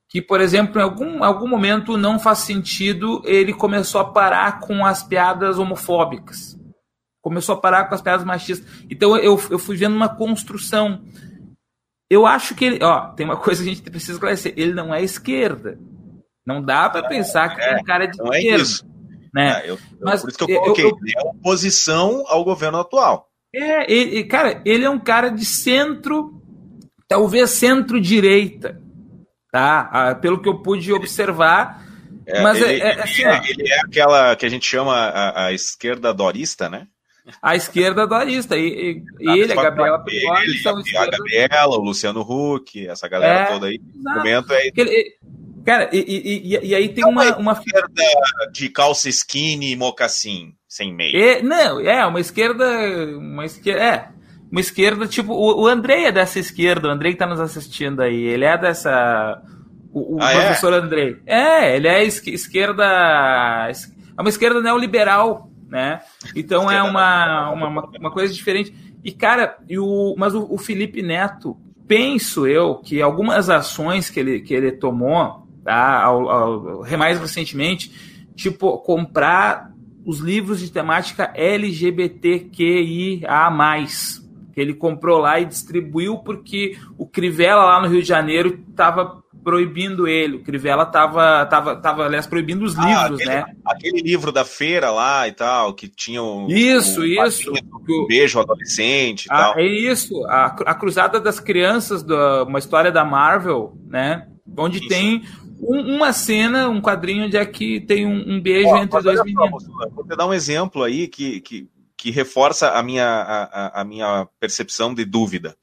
que, por exemplo, em algum, algum momento não faz sentido, ele começou a parar com as piadas homofóbicas começou a parar com as piadas machistas. Então eu, eu fui vendo uma construção. Eu acho que ele. Ó, tem uma coisa que a gente precisa esclarecer: ele não é esquerda. Não dá para pensar que é, um cara de é esquerda. É isso. Né? É, eu, Mas, por isso que eu coloquei. Eu, eu, ele é oposição ao governo atual. É, ele, cara, ele é um cara de centro, talvez centro-direita. Tá? Ah, pelo que eu pude observar. É, mas ele, é, assim, ele é aquela que a gente chama a, a esquerda dorista, né? a esquerda do Arista. E, e ele, a Gabriela Prioli, são A Gabriela, o Luciano Huck, essa galera é, toda aí. O momento é. Ele, cara, e, e, e, aí tem é uma, uma, uma esquerda de calça skinny e mocassim, sem meio. É, não, é, uma esquerda. Uma esquerda. É. uma esquerda, tipo, o, o Andrei é dessa esquerda, o Andrei que tá nos assistindo aí, ele é dessa. O, o ah, é? professor é? Andrei. É, ele é esquerda. É uma esquerda neoliberal, né? Então é uma, uma, uma, coisa diferente. E, cara, e o, mas o, o Felipe Neto, penso eu que algumas ações que ele, que ele tomou, tá, ao, ao, mais recentemente, tipo, comprar os livros de temática LGBTQIA+, que ele comprou lá e distribuiu porque o Crivella lá no Rio de Janeiro estava proibindo ele. O Crivella estava, tava, tava, aliás, proibindo os ah, livros, aquele, né? Aquele livro da feira lá e tal, que tinha o. Isso, o isso. Um beijo adolescente e ah, tal. É isso. A, a Cruzada das Crianças, do, uma história da Marvel, né? Onde isso. tem um, uma cena, um quadrinho onde é que tem um, um beijo Ó, entre dois meninos. Só, vou te dar um exemplo aí que, que, que reforça a minha, a, a minha percepção de dúvida,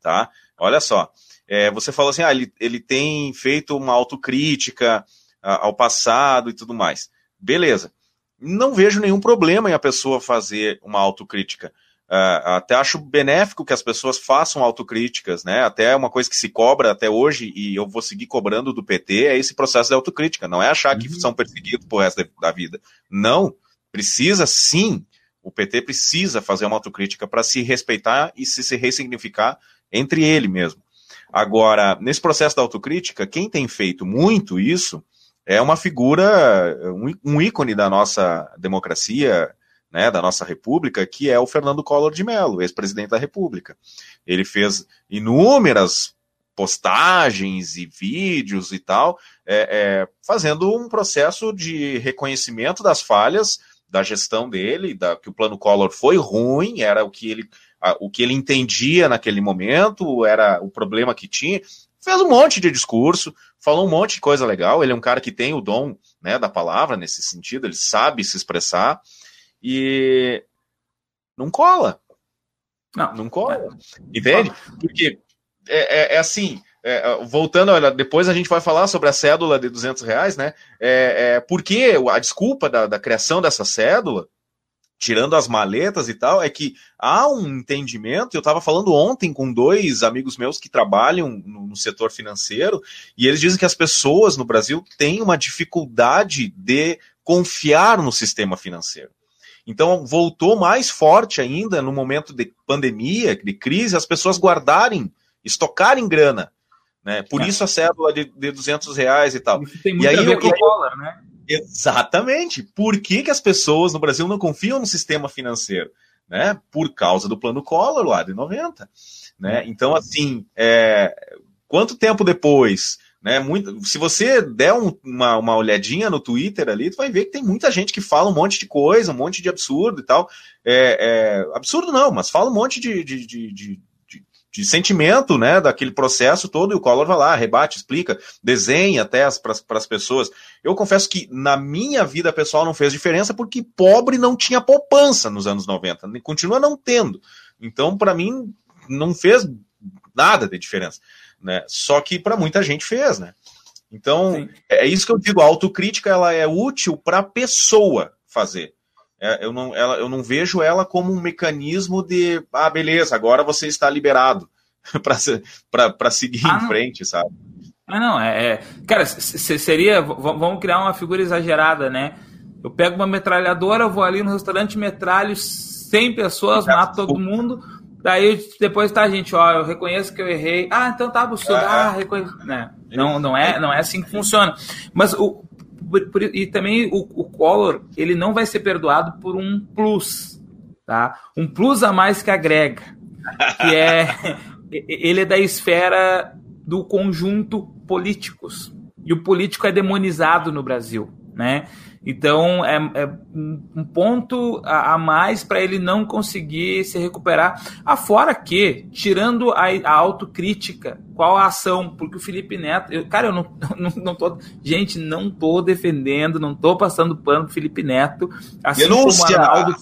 tá? Olha só, é, você falou assim, ah, ele, ele tem feito uma autocrítica ao passado e tudo mais. Beleza. Não vejo nenhum problema em a pessoa fazer uma autocrítica. Uh, até acho benéfico que as pessoas façam autocríticas, né? Até uma coisa que se cobra até hoje, e eu vou seguir cobrando do PT, é esse processo de autocrítica. Não é achar que uhum. são perseguidos por resto da vida. Não. Precisa sim o PT precisa fazer uma autocrítica para se respeitar e se, se ressignificar entre ele mesmo. Agora, nesse processo da autocrítica, quem tem feito muito isso é uma figura, um, um ícone da nossa democracia, né, da nossa república, que é o Fernando Collor de Mello, ex-presidente da república. Ele fez inúmeras postagens e vídeos e tal, é, é, fazendo um processo de reconhecimento das falhas da gestão dele, da, que o plano Collor foi ruim, era o que ele, a, o que ele entendia naquele momento, era o problema que tinha. Fez um monte de discurso, falou um monte de coisa legal. Ele é um cara que tem o dom né, da palavra nesse sentido, ele sabe se expressar e não cola. Não, não cola. Entende? Porque é, é, é assim é, voltando, olha, depois a gente vai falar sobre a cédula de 200 reais, né? É, é, porque a desculpa da, da criação dessa cédula, tirando as maletas e tal, é que há um entendimento. Eu estava falando ontem com dois amigos meus que trabalham no, no, setor financeiro, e eles dizem que as pessoas no Brasil têm uma dificuldade de confiar no sistema financeiro. Então, voltou mais forte ainda no momento de pandemia, de crise, as pessoas guardarem, estocarem grana né? Por é. isso a cédula de, de 200 reais e tal. Isso tem muito e aí, a ver com o dólar, né? Exatamente. Por que, que as pessoas no Brasil não confiam no sistema financeiro? Né? Por causa do plano Collor lá de 90. Né? Então, assim, é... quanto tempo depois? Né, muito, se você der um, uma, uma olhadinha no Twitter ali, tu vai ver que tem muita gente que fala um monte de coisa, um monte de absurdo e tal. É, é absurdo não, mas fala um monte de, de, de, de de sentimento, né, daquele processo todo, e o Collor vai lá, rebate, explica, desenha até para as pessoas. Eu confesso que na minha vida pessoal não fez diferença porque pobre não tinha poupança nos anos 90, continua não tendo. Então, para mim, não fez nada de diferença, né? Só que para muita gente fez, né? Então, Sim. é isso que eu digo, a autocrítica ela é útil para a pessoa fazer. É, eu, não, ela, eu não vejo ela como um mecanismo de, ah, beleza, agora você está liberado para seguir ah, em frente, sabe? Ah, não, é. é cara, seria. Vamos criar uma figura exagerada, né? Eu pego uma metralhadora, vou ali no restaurante, metralho 100 pessoas, mato todo mundo. Daí depois tá, gente, ó, eu reconheço que eu errei. Ah, então tá, absurdo. É, ah, reconheço. Né? Não, não, é, não é assim que funciona. Mas o, e também o, o Collor, ele não vai ser perdoado por um plus, tá? Um plus a mais que agrega, que é ele é da esfera do conjunto políticos. E o político é demonizado no Brasil, né? Então é, é um ponto a, a mais para ele não conseguir se recuperar. Afora que, tirando a, a, autocrítica, qual a ação? Porque o Felipe Neto, eu, cara, eu não, não, não tô. Gente, não tô defendendo, não tô passando pano pro Felipe Neto. Assim Denúncia! Como Arnaldo,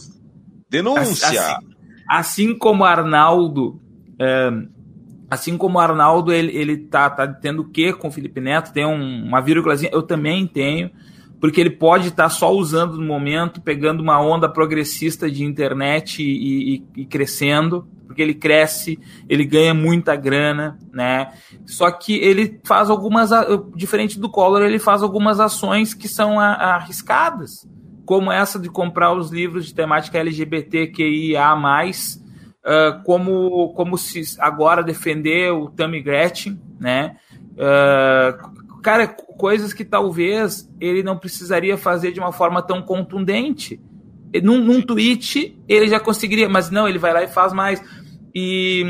Denúncia! Assim, assim como Arnaldo. É, assim como o Arnaldo, ele, ele tá, tá tendo o que com o Felipe Neto, tem um, uma vírgulazinha, eu também tenho porque ele pode estar só usando no momento, pegando uma onda progressista de internet e, e, e crescendo, porque ele cresce, ele ganha muita grana, né? Só que ele faz algumas, diferente do Collor, ele faz algumas ações que são arriscadas, como essa de comprar os livros de temática LGBTQIA+, uh, como, como se agora defender o Tammy Gretchen, né? Uh, cara, coisas que talvez ele não precisaria fazer de uma forma tão contundente. Num, num tweet ele já conseguiria, mas não, ele vai lá e faz mais. E,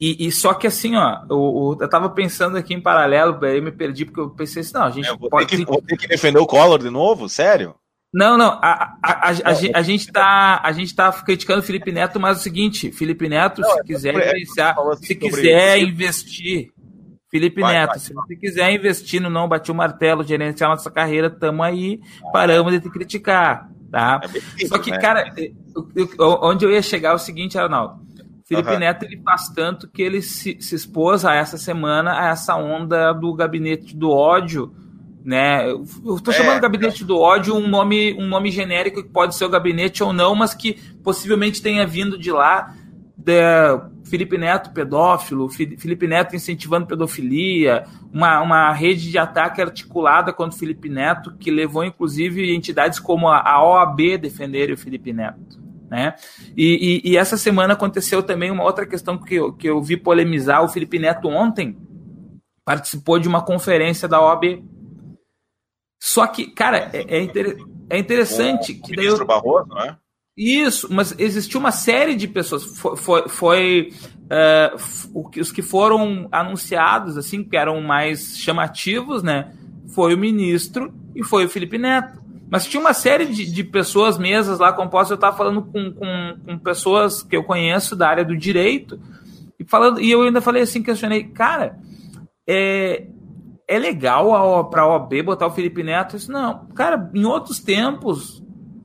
e, e só que assim, ó, eu, eu, tava pensando aqui em paralelo, aí me perdi, porque eu pensei assim, não, a gente é, pode. Ter que, vou ter que defender o Collor de novo? Sério? Não, não, a, a, a, a, a, gente tá, a gente tá criticando o Felipe Neto, mas é o seguinte, Felipe Neto, se é quiser é, assim se quiser investir, Felipe vai, Neto, vai, se você quiser investir no Não Bati o Martelo, gerenciar nossa carreira, tamo aí, paramos de te criticar, tá? É Só que, né? cara, eu, eu, onde eu ia chegar é o seguinte, Arnaldo, Felipe uhum. Neto ele faz tanto que ele se, se expôs a essa semana a essa onda do gabinete do ódio, né? Eu estou chamando é, gabinete do ódio um nome, um nome genérico que pode ser o gabinete ou não, mas que possivelmente tenha vindo de lá. De Felipe Neto pedófilo, Felipe Neto incentivando pedofilia, uma, uma rede de ataque articulada contra o Felipe Neto, que levou inclusive entidades como a, OAB defenderem o Felipe Neto. Né? E, e, e, essa semana aconteceu também uma outra questão que eu, que eu vi polemizar. O Felipe Neto ontem participou de uma conferência da OAB só que, cara, é, é, inter... é interessante o que daí. Eu... Barroso, né? Isso, mas existiu uma série de pessoas. Foi, foi, foi uh, os que foram anunciados, assim, que eram mais chamativos, né? Foi o ministro e foi o Felipe Neto. Mas tinha uma série de, de pessoas, mesas lá compostas. Eu estava falando com, com, com, pessoas que eu conheço da área do direito, e, falando, e eu ainda falei assim, questionei, cara, é, é legal para a OAB botar o Felipe Neto? Isso não. Cara, em outros tempos,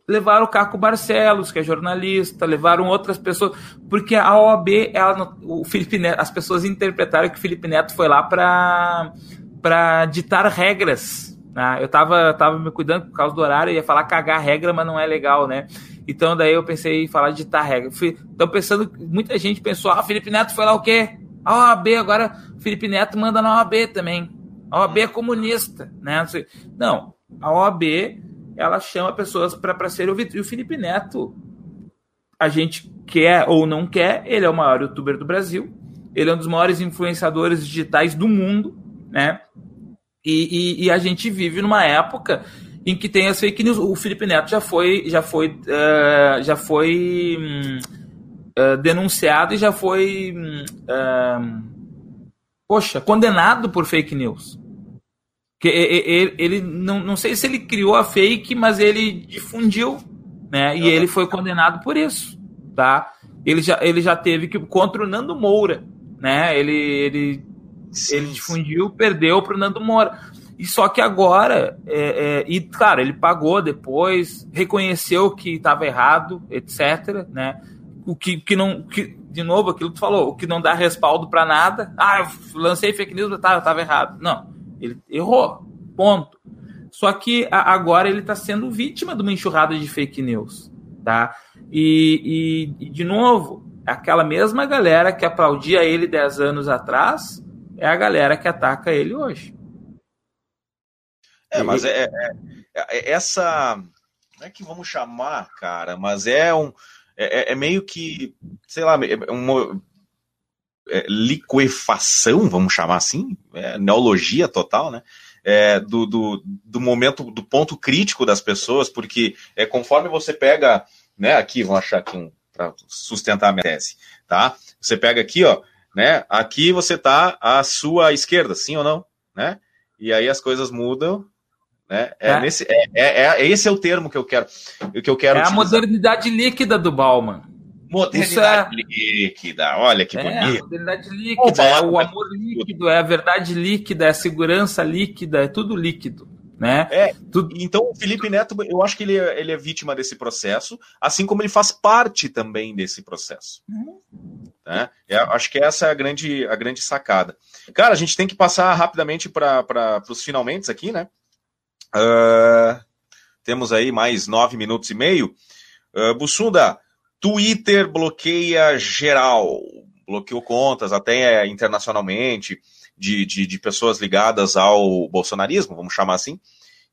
levaram o Caco Barcelos, que é jornalista, levaram outras pessoas, porque a OAB, ela, o Felipe Neto, as pessoas interpretaram que o Felipe Neto foi lá para para ditar regras. Né? Eu tava, tava me cuidando por causa do horário, ia falar cagar regra, mas não é legal, né? Então daí eu pensei em falar ditar regra. Então pensando, muita gente pensou, ah, Felipe Neto foi lá o quê? A OAB, agora Felipe Neto manda na OAB também. A OAB é comunista, né? Não, a OAB ela chama pessoas para serem ouvidas. E o Felipe Neto, a gente quer ou não quer, ele é o maior youtuber do Brasil, ele é um dos maiores influenciadores digitais do mundo, né? E, e, e a gente vive numa época em que tem as fake news. O Felipe Neto já foi, já foi, uh, já foi uh, denunciado e já foi uh, poxa, condenado por fake news. Que ele, ele não, não sei se ele criou a fake, mas ele difundiu, né? E ele foi condenado por isso, tá? Ele já, ele já teve que contra o Nando Moura, né? Ele, ele, ele difundiu, perdeu para o Nando Moura. E só que agora, é, é, e claro, ele pagou depois, reconheceu que estava errado, etc. Né? O que, que não. Que, de novo, aquilo que tu falou, o que não dá respaldo para nada. Ah, eu lancei fake news, tá, eu tava errado. Não, ele errou, ponto. Só que agora ele está sendo vítima de uma enxurrada de fake news, tá? E, e, de novo, aquela mesma galera que aplaudia ele 10 anos atrás é a galera que ataca ele hoje. É, mas é, é, é essa. Não é que vamos chamar, cara, mas é um é, é, é meio que, sei lá, é uma é, liquefação, vamos chamar assim, é, neologia total, né? É, do, do, do, momento, do ponto crítico das pessoas, porque é, conforme você pega, né, aqui, vamos achar aqui um, para sustentar a minha tese, tá? Você pega aqui, ó, né, aqui você tá à sua esquerda, sim ou não, né? E aí as coisas mudam né? É, é. Nesse, é, é, é, esse é o termo que eu quero. Que eu quero é utilizar. a modernidade líquida do Bauman. Modernidade líquida, olha que bonito. É, a modernidade líquida, é o amor líquido, é a verdade líquida, é a segurança líquida, é tudo líquido. Né? É, tudo... Então o Felipe Neto, eu acho que ele é, ele é vítima desse processo, assim como ele faz parte também desse processo. Uhum. Né? É, acho que essa é a grande, a grande sacada. Cara, a gente tem que passar rapidamente para os finalmente aqui, né? Uh, temos aí mais nove minutos e meio. Uh, Bussunda, Twitter bloqueia geral, bloqueou contas até internacionalmente de, de, de pessoas ligadas ao bolsonarismo, vamos chamar assim.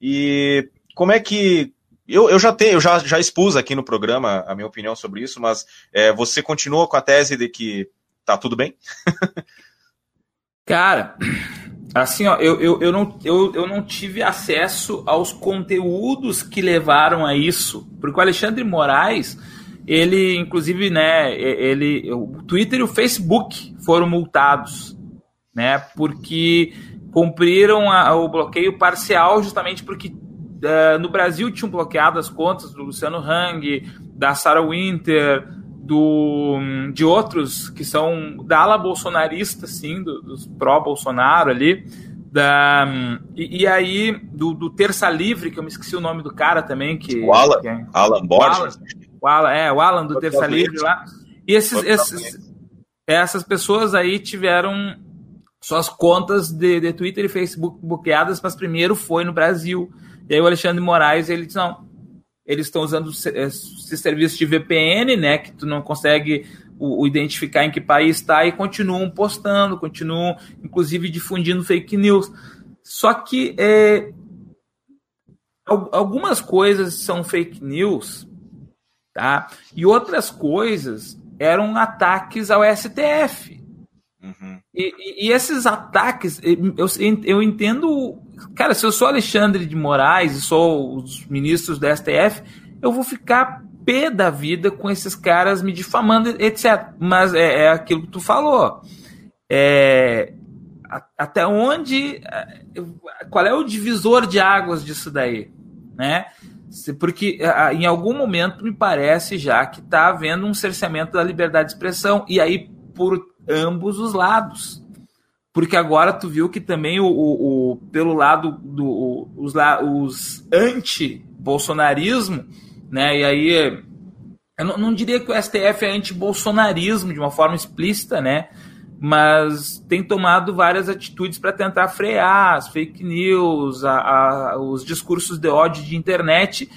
E como é que eu, eu já tenho, eu já, já expus aqui no programa a minha opinião sobre isso, mas é, você continua com a tese de que tá tudo bem? Cara, assim, ó, eu, eu, eu, não, eu, eu não tive acesso aos conteúdos que levaram a isso, porque o Alexandre Moraes, ele, inclusive, né, ele, o Twitter e o Facebook foram multados, né, porque cumpriram a, o bloqueio parcial justamente porque uh, no Brasil tinham bloqueado as contas do Luciano Hang, da Sarah Winter, do, de outros que são da ala bolsonarista, sim, do, dos pró-Bolsonaro ali. Da, e, e, aí, do, do, Terça Livre, que eu me esqueci o nome do cara também. Que, o Alan, que é, Alan Borges. O Alan, é, o Alan do Terça Livre lá. E esses, esses, essas pessoas aí tiveram suas contas de, de Twitter e Facebook bloqueadas, mas primeiro foi no Brasil. E aí o Alexandre Moraes, ele disse, não, eles estão usando esse serviço de VPN, né, que tu não consegue o, o identificar em que país está e continuam postando, continuam, inclusive, difundindo fake news. Só que é, algumas coisas são fake news, tá? E outras coisas eram ataques ao STF. Uhum. E, e, esses ataques, eu, eu entendo Cara, se eu sou Alexandre de Moraes e sou os ministros da STF, eu vou ficar pé da vida com esses caras me difamando, etc. Mas é, é aquilo que tu falou. É, até onde. Qual é o divisor de águas disso daí? Né? Porque em algum momento me parece já que está havendo um cerceamento da liberdade de expressão, e aí por ambos os lados porque agora tu viu que também o, o, o pelo lado do os, os anti-bolsonarismo, né? E aí eu não, não, diria que o STF é anti-bolsonarismo de uma forma explícita, né? Mas tem tomado várias atitudes para tentar frear as fake news, a, a, os discursos de ódio de internet.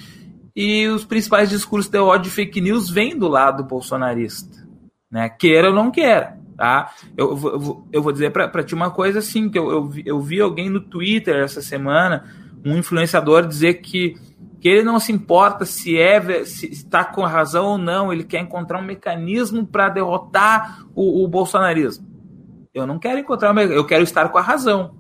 E os principais discursos de ódio de fake news vêm do lado bolsonarista, né? Queira ou não queira. Tá? Eu, eu, vou, eu vou dizer para ti uma coisa assim, que eu, eu, vi, eu vi alguém no Twitter essa semana, um influenciador, dizer que, que ele não se importa se é se está com razão ou não, ele quer encontrar um mecanismo para derrotar o, o, bolsonarismo. Eu não quero encontrar eu quero estar com a razão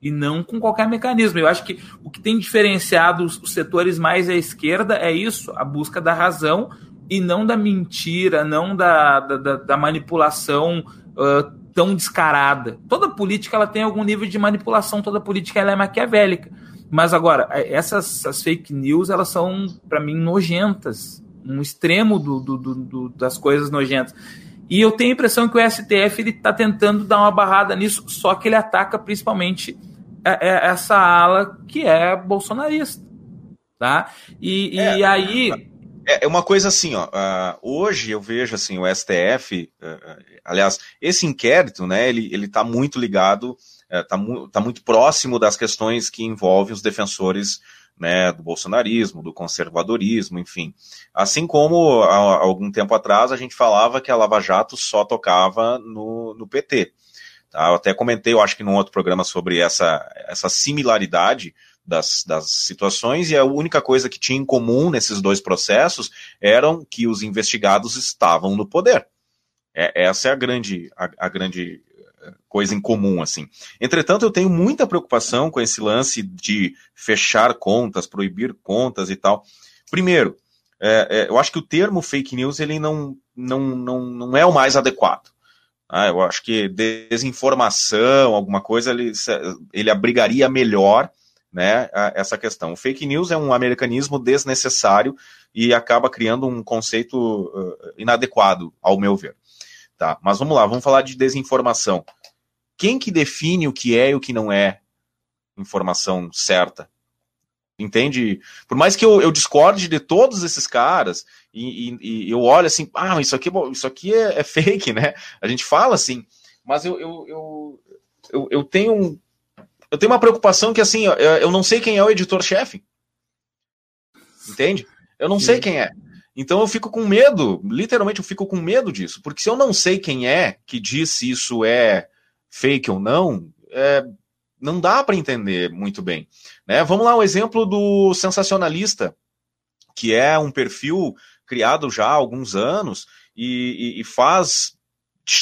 e não com qualquer mecanismo. Eu acho que o que tem diferenciado os, setores mais à esquerda é isso, a busca da razão e não da mentira, não da, da, da manipulação uh, tão descarada. Toda política ela tem algum nível de manipulação, toda política ela é maquiavélica. Mas agora, essas, essas fake news, elas são, para mim, nojentas. Um extremo do, do, do, das coisas nojentas. E eu tenho a impressão que o STF está tentando dar uma barrada nisso, só que ele ataca principalmente essa ala que é bolsonarista. Tá? E, é, e aí é, é uma coisa assim, ó. Uh, hoje eu vejo assim o STF, uh, ah, aliás, esse inquérito, né? Ele ele está muito ligado, está uh, mu tá muito próximo das questões que envolvem os defensores né, do bolsonarismo, do conservadorismo, enfim. Assim como há algum tempo atrás a gente falava que a Lava Jato só tocava no, no PT. Tá? Eu até comentei, eu acho que num outro programa sobre essa, essa similaridade das, das situações, e a única coisa que tinha em comum nesses dois processos eram que os investigados estavam no poder. É, essa é a grande, a, a grande coisa em comum, assim. Entretanto, eu tenho muita preocupação com esse lance de fechar contas, proibir contas e tal. Primeiro, é, é, eu acho que o termo fake news ele não, não, não, não é o mais adequado. Ah, eu acho que desinformação, alguma coisa, ele, ele abrigaria melhor né, essa questão. O fake news é um americanismo desnecessário e acaba criando um conceito uh, inadequado, ao meu ver. Tá, mas vamos lá, vamos falar de desinformação. Quem que define o que é e o que não é informação certa? Entende? Por mais que eu, eu discorde de todos esses caras e, e, e, eu olho assim, ah, isso aqui, é isso aqui é, é, fake, né? A gente fala assim, mas eu, eu, eu, eu, eu tenho eu tenho uma preocupação que, assim, eu não sei quem é o editor-chefe. Entende? Eu não sei quem é. Então eu fico com medo, literalmente eu fico com medo disso, porque se eu não sei quem é que diz se isso é fake ou não, é, não dá para entender muito bem. Né? Vamos lá, um exemplo do sensacionalista, que é um perfil criado já há alguns anos e, e, e faz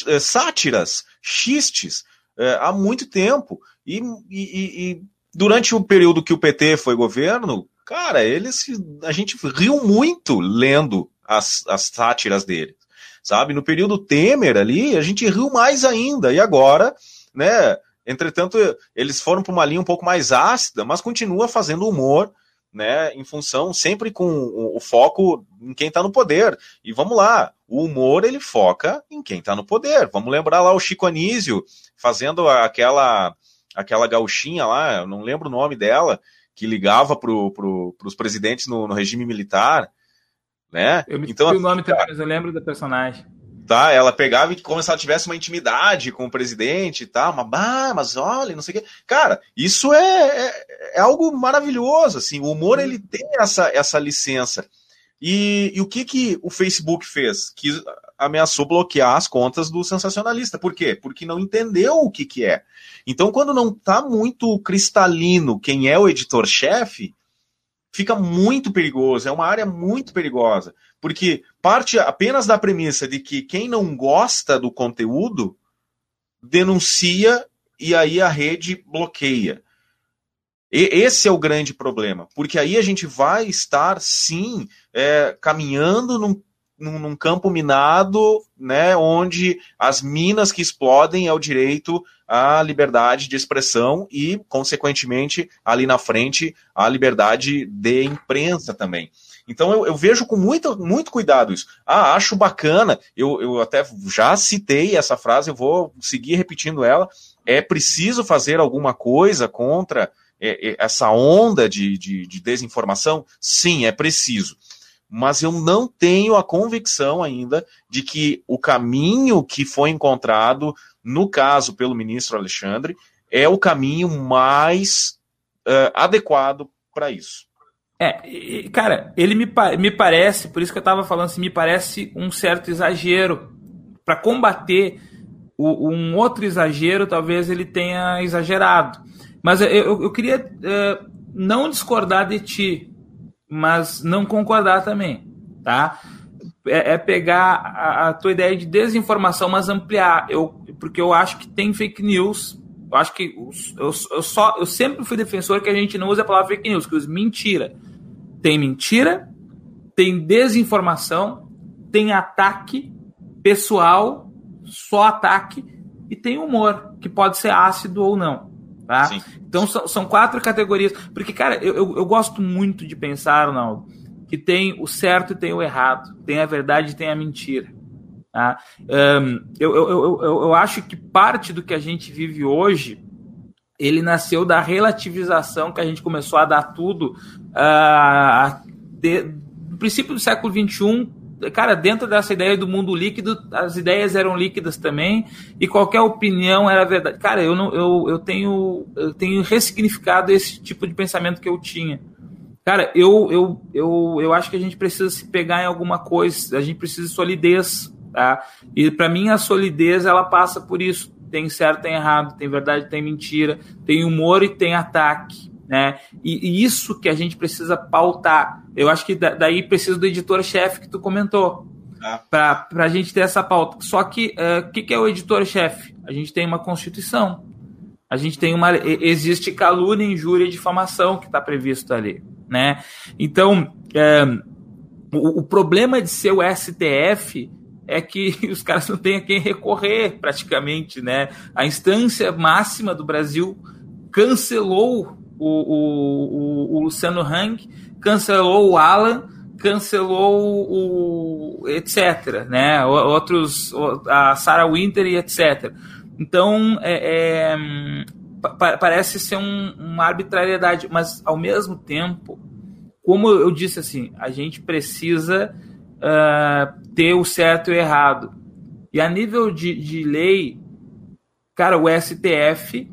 é, sátiras, xistes, é, há muito tempo. E, e, durante o período que o PT foi governo, cara, eles a gente riu muito lendo as, as sátiras dele, sabe? No período Temer ali, a gente riu mais ainda, e agora, né? Entretanto, eles foram para uma linha um pouco mais ácida, mas continua fazendo humor, né? Em função sempre com o, o foco em quem está no poder. E vamos lá, o humor ele foca em quem está no poder. Vamos lembrar lá o Chico Anísio fazendo aquela aquela gauchinha lá, eu não lembro o nome dela, que ligava para pro, os presidentes no, no, regime militar, né? Eu me então, o nome também, mas eu lembro da personagem. Tá, ela pegava e como se ela tivesse uma intimidade com o presidente e tal, mas, ah, mas olha, não sei o quê. Cara, isso é, é, é, algo maravilhoso, assim, o humor ele tem essa, essa licença. E, e o que que o Facebook fez? Que ameaçou bloquear as contas do sensacionalista. Por quê? Porque não entendeu o que, que é. Então, quando não está muito cristalino quem é o editor-chefe, fica muito perigoso. É uma área muito perigosa. Porque parte apenas da premissa de que quem não gosta do conteúdo denuncia e aí a rede bloqueia. E esse é o grande problema, porque aí a gente vai estar, sim, é, caminhando num num, num, campo minado, né, onde as minas que explodem é o direito à liberdade de expressão e, consequentemente, ali na frente, a liberdade de imprensa também. Então eu, eu, vejo com muito, muito cuidado isso. Ah, acho bacana, eu, eu até já citei essa frase, eu vou seguir repetindo ela. É preciso fazer alguma coisa contra é, é, essa onda de, de, de desinformação? Sim, é preciso mas eu não tenho a convicção ainda de que o caminho que foi encontrado, no caso pelo ministro Alexandre, é o caminho mais uh, adequado para isso. É, cara, ele me, me parece, por isso que eu estava falando assim, me parece um certo exagero. Para combater o, um outro exagero, talvez ele tenha exagerado. Mas eu, eu, queria uh, não discordar de ti, mas não concordar também, tá? É, é pegar a, a, tua ideia de desinformação, mas ampliar. Eu, porque eu acho que tem fake news. Eu acho que eu, eu, só, eu sempre fui defensor que a gente não usa a palavra fake news, que usa mentira. Tem mentira, tem desinformação, tem ataque pessoal, só ataque, e tem humor, que pode ser ácido ou não. Tá? Sim. Então são, são, quatro categorias. Porque, cara, eu, eu, eu, gosto muito de pensar, Arnaldo, que tem o certo e tem o errado, tem a verdade e tem a mentira. Tá? Um, eu, eu, eu, eu acho que parte do que a gente vive hoje ele nasceu da relativização que a gente começou a dar tudo uh, de, no princípio do século XXI cara, dentro dessa ideia do mundo líquido, as ideias eram líquidas também e qualquer opinião era verdade. Cara, eu não, eu, eu tenho, eu tenho ressignificado esse tipo de pensamento que eu tinha. Cara, eu, eu, eu, eu acho que a gente precisa se pegar em alguma coisa, a gente precisa de solidez, tá? E para mim a solidez ela passa por isso. Tem certo, tem errado, tem verdade, tem mentira, tem humor e tem ataque né? E, e, isso que a gente precisa pautar. Eu acho que daí precisa do editor-chefe que tu comentou. Ah. Para a gente ter essa pauta. Só que o uh, que, que é o editor-chefe? A gente tem uma Constituição. A gente tem uma. Existe calúnia, injúria e difamação que está previsto ali. Né? Então, é, o, o problema de ser o STF é que os caras não têm a quem recorrer, praticamente. Né? A instância máxima do Brasil cancelou o, o, o, Luciano Hang, cancelou o Alan, cancelou o etc, né? Outros, a Sarah Winter e etc. Então, é, é, parece ser um, uma arbitrariedade, mas ao mesmo tempo, como eu disse assim, a gente precisa uh, ter o certo e o errado. E a nível de, de lei, cara, o STF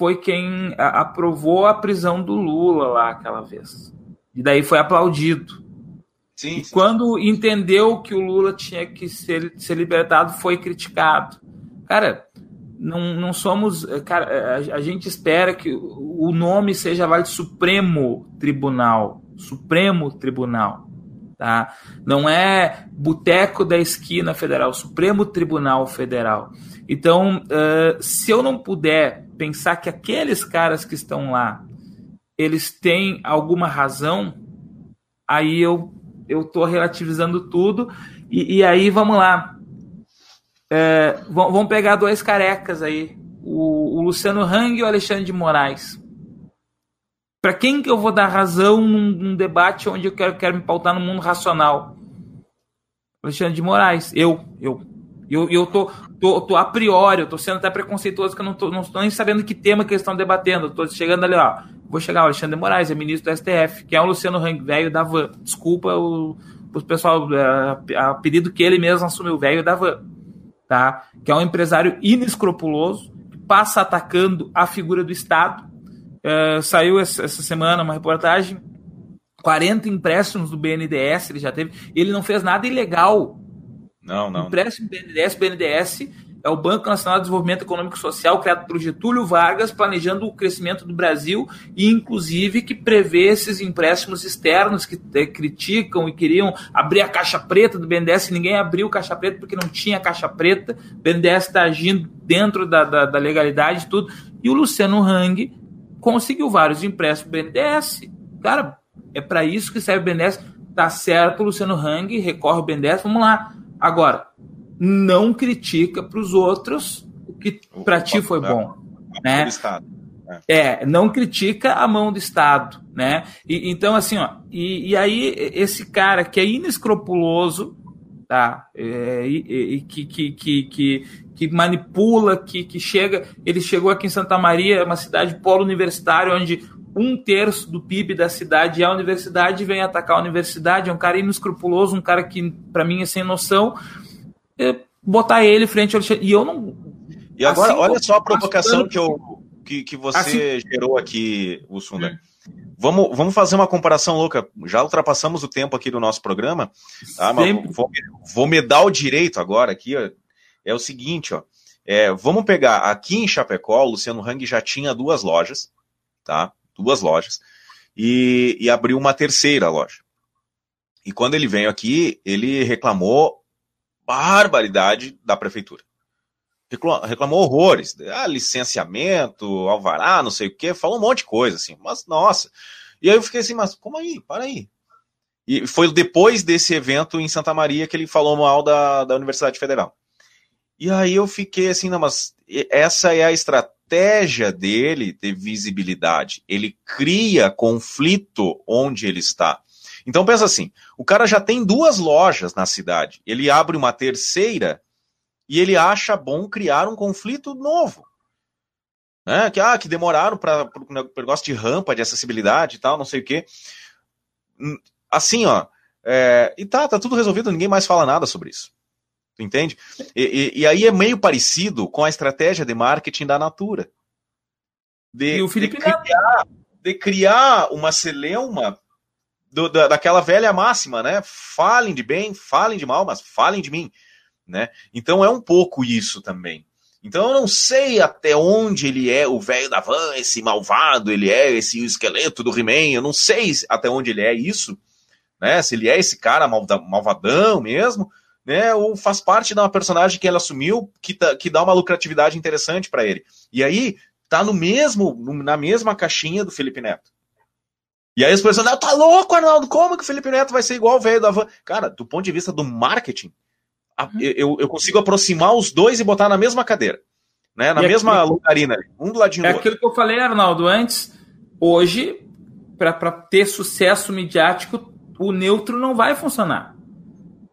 foi quem aprovou a prisão do Lula lá aquela vez. E daí foi aplaudido. Sim, sim. quando entendeu que o Lula tinha que ser, ser libertado, foi criticado. Cara, não, não somos. Cara, a, a gente espera que o nome seja Vale Supremo Tribunal. Supremo Tribunal. Tá? Não é Boteco da Esquina Federal, Supremo Tribunal Federal. Então, uh, se eu não puder pensar que aqueles caras que estão lá, eles têm alguma razão, aí eu eu estou relativizando tudo e, e, aí vamos lá. É, vamos pegar dois carecas aí, o, o Luciano Hang e o Alexandre de Moraes. Para quem que eu vou dar razão num, num, debate onde eu quero, quero me pautar no mundo racional? Alexandre de Moraes, eu, eu. Eu, eu tô, tô, tô a priori, eu tô sendo até preconceituoso, que eu não tô, não tô nem sabendo que tema que eles estão debatendo. Eu tô chegando ali, ó. Vou chegar, Alexandre de Moraes, é ministro do STF, que é o Luciano Hang, velho da van. Desculpa o, o pessoal, é, a, a pedido que ele mesmo assumiu, velho da van. Tá? Que é um empresário inescrupuloso, que passa atacando a figura do Estado. É, saiu essa, essa semana uma reportagem 40 empréstimos do BNDES ele já teve. Ele não fez nada ilegal. Não, não. Empréstimo BNDES, BNDES é o Banco Nacional de Desenvolvimento Econômico e Social, criado por Getúlio Vargas, planejando o crescimento do Brasil e, inclusive, que prevê esses empréstimos externos que é, criticam e queriam abrir a caixa preta do BNDES. Ninguém abriu caixa preta porque não tinha caixa preta. O BNDES está agindo dentro da, da, da legalidade e tudo. E o Luciano Hang conseguiu vários empréstimos BNDES. Cara, é para isso que serve o BNDES. Tá certo, Luciano Hang, recorre ao BNDES, vamos lá. Agora, não critica para os outros o que para ti foi bom. né? É. é, não critica a mão do Estado, né? E, então, assim, ó, e, e, aí esse cara que é inescrupuloso, tá? É, e, e que, que, que, que, manipula, que, que chega. Ele chegou aqui em Santa Maria, uma cidade polo universitário, onde um terço do PIB da cidade é a universidade, vem atacar a universidade, é um cara inescrupuloso, um cara que, para mim, é sem noção. É botar ele frente ao E eu não. E agora, assim, olha só a provocação que, eu, que, que você assim, gerou aqui, Ussunda. Hum. Vamos, vamos fazer uma comparação louca. Já ultrapassamos o tempo aqui do nosso programa. Tá? Mas vou, vou me dar o direito agora aqui. Ó. É o seguinte, ó. É, vamos pegar aqui em Chapecó, o Luciano Hang já tinha duas lojas, tá? duas lojas, e, e abriu uma terceira loja. E quando ele veio aqui, ele reclamou barbaridade da prefeitura. Reclamou horrores. Ah, licenciamento, alvará, não sei o quê, falou um monte de coisa, assim. Mas, nossa. E aí eu fiquei assim, mas como aí? Para aí. E foi depois desse evento em Santa Maria que ele falou mal da, da Universidade Federal. E aí eu fiquei assim, não, mas essa é a estratégia dele de visibilidade. Ele cria conflito onde ele está. Então pensa assim, o cara já tem duas lojas na cidade, ele abre uma terceira e ele acha bom criar um conflito novo. Né? Que, ah, que demoraram para o negócio de rampa, de acessibilidade e tal, não sei o quê. Hum, assim, ó, é, e tá, tá tudo resolvido, ninguém mais fala nada sobre isso. Tu entende? E, e, e, aí é meio parecido com a estratégia de marketing da Natura. De, de criar, de criar uma celeuma do, da, daquela velha máxima, né? Falem de bem, falem de mal, mas falem de mim. Né? Então é um pouco isso também. Então eu não sei até onde ele é o velho da van, esse malvado, ele é esse esqueleto do He-Man, eu não sei até onde ele é isso, né? Se ele é esse cara malvadão mesmo, né, ou faz parte de uma personagem que ele assumiu que, tá, que dá uma lucratividade interessante para ele. E aí tá no mesmo na mesma caixinha do Felipe Neto. E aí as pessoas falam, tá louco, Arnaldo, como que o Felipe Neto vai ser igual o velho da van? Cara, do ponto de vista do marketing, uhum. eu, eu consigo aproximar os dois e botar na mesma cadeira. Né, na e mesma aquilo, lugarina, um do ladinho é do outro. É aquilo que eu falei, Arnaldo, antes. Hoje, para ter sucesso midiático, o neutro não vai funcionar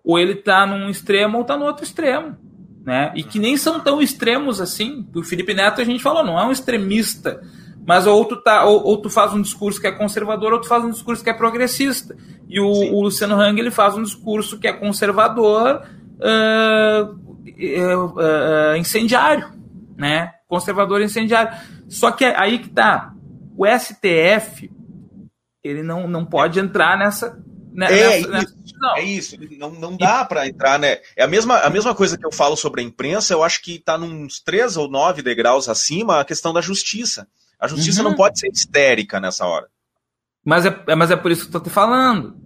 ou ele está num extremo ou está no outro extremo. Né? E que nem são tão extremos assim. O Felipe Neto, a gente falou, não é um extremista. Mas ou tu, tá, ou, ou tu faz um discurso que é conservador, ou tu faz um discurso que é progressista. E o, o Luciano Hang ele faz um discurso que é conservador, uh, uh, incendiário. Né? Conservador incendiário. Só que aí que tá. O STF ele não, não pode entrar nessa, Né, é, nessa, isso, não. é isso. Não, não dá para entrar, né? É a mesma, a mesma coisa que eu falo sobre a imprensa, eu acho que está uns três ou nove degraus acima a questão da justiça. A justiça uhum. não pode ser histérica nessa hora. Mas é, mas é por isso que eu tô te falando.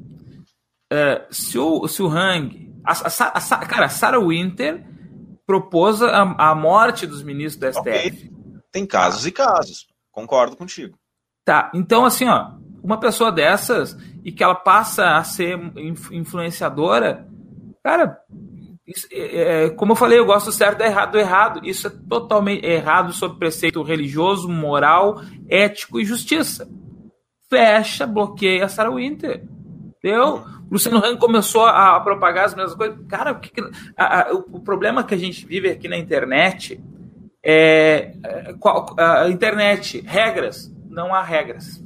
É, se, o, se o Hang. A, a, a, cara, a Sarah Winter propôs a, a morte dos ministros do STF. Okay. Tem casos e casos. Concordo contigo. Tá, então assim, ó, uma pessoa dessas e que ela passa a ser influenciadora, cara, isso, é, é, como eu falei, eu gosto certo do errado, do errado. Isso é totalmente errado sobre preceito religioso, moral, ético e justiça. Fecha, bloqueia a Sarah Winter. Entendeu? Luciano Hang começou a, a, propagar as mesmas coisas. Cara, o, que, a, a, o problema que a gente vive aqui na internet é, é a internet, regras, não há regras.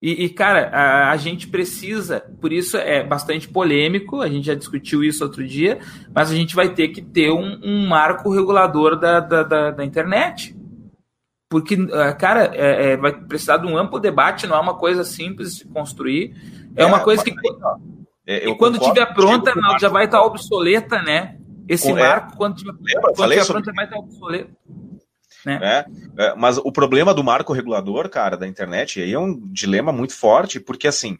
E, e cara, a, a, gente precisa, por isso é bastante polêmico, a gente já discutiu isso outro dia, mas a gente vai ter que ter um, um marco regulador da, da, da, da internet. Porque, ah, cara, é, é, vai precisar de um amplo debate, não é uma coisa simples de construir. É, é uma coisa que. É, e quando tiver pronta, já vai estar obsoleta, né? Esse Com, marco, quando tiver, Lembra? quando tiver pronto, já vai estar obsoleto. Né? É, é, mas o problema do marco regulador, cara, da internet, aí é um dilema muito forte, porque assim,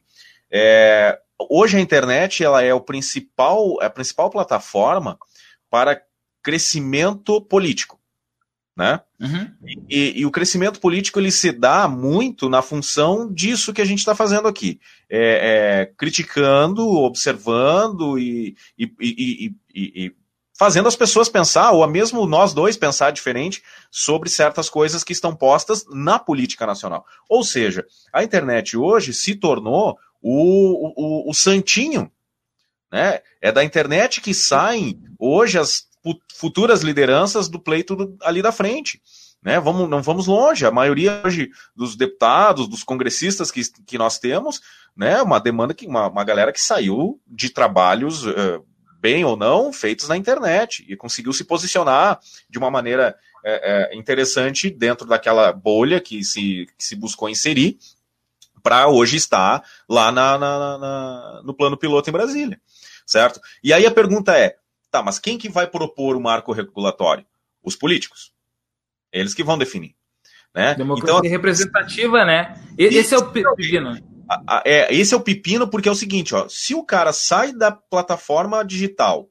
é, hoje a internet ela é o principal, é a principal plataforma para crescimento político. Né? Uhum. E, e, o crescimento político ele se dá muito na função disso que a gente está fazendo aqui, é, é, criticando, observando e, e, e, fazendo as pessoas pensar, ou mesmo nós dois pensar diferente sobre certas coisas que estão postas na política nacional. Ou seja, a internet hoje se tornou o, o, o santinho. Né? É da internet que saem hoje as futuras lideranças do pleito do, ali da frente. Né? Vamos, não vamos longe. A maioria hoje dos deputados, dos congressistas que, que nós temos, né, uma demanda que uma, uma galera que saiu de trabalhos uh, bem ou não, feitos na internet, e conseguiu se posicionar de uma maneira é, é, interessante dentro daquela bolha que se, que se buscou inserir, para hoje estar lá na, na, na, no plano piloto em Brasília, certo? E aí a pergunta é, tá, mas quem que vai propor o marco regulatório? Os políticos. Eles que vão definir. Né? Democracia então, representativa, né? Esse é o pepino é, esse é o pepino, porque é o seguinte: ó, se o cara sai da plataforma digital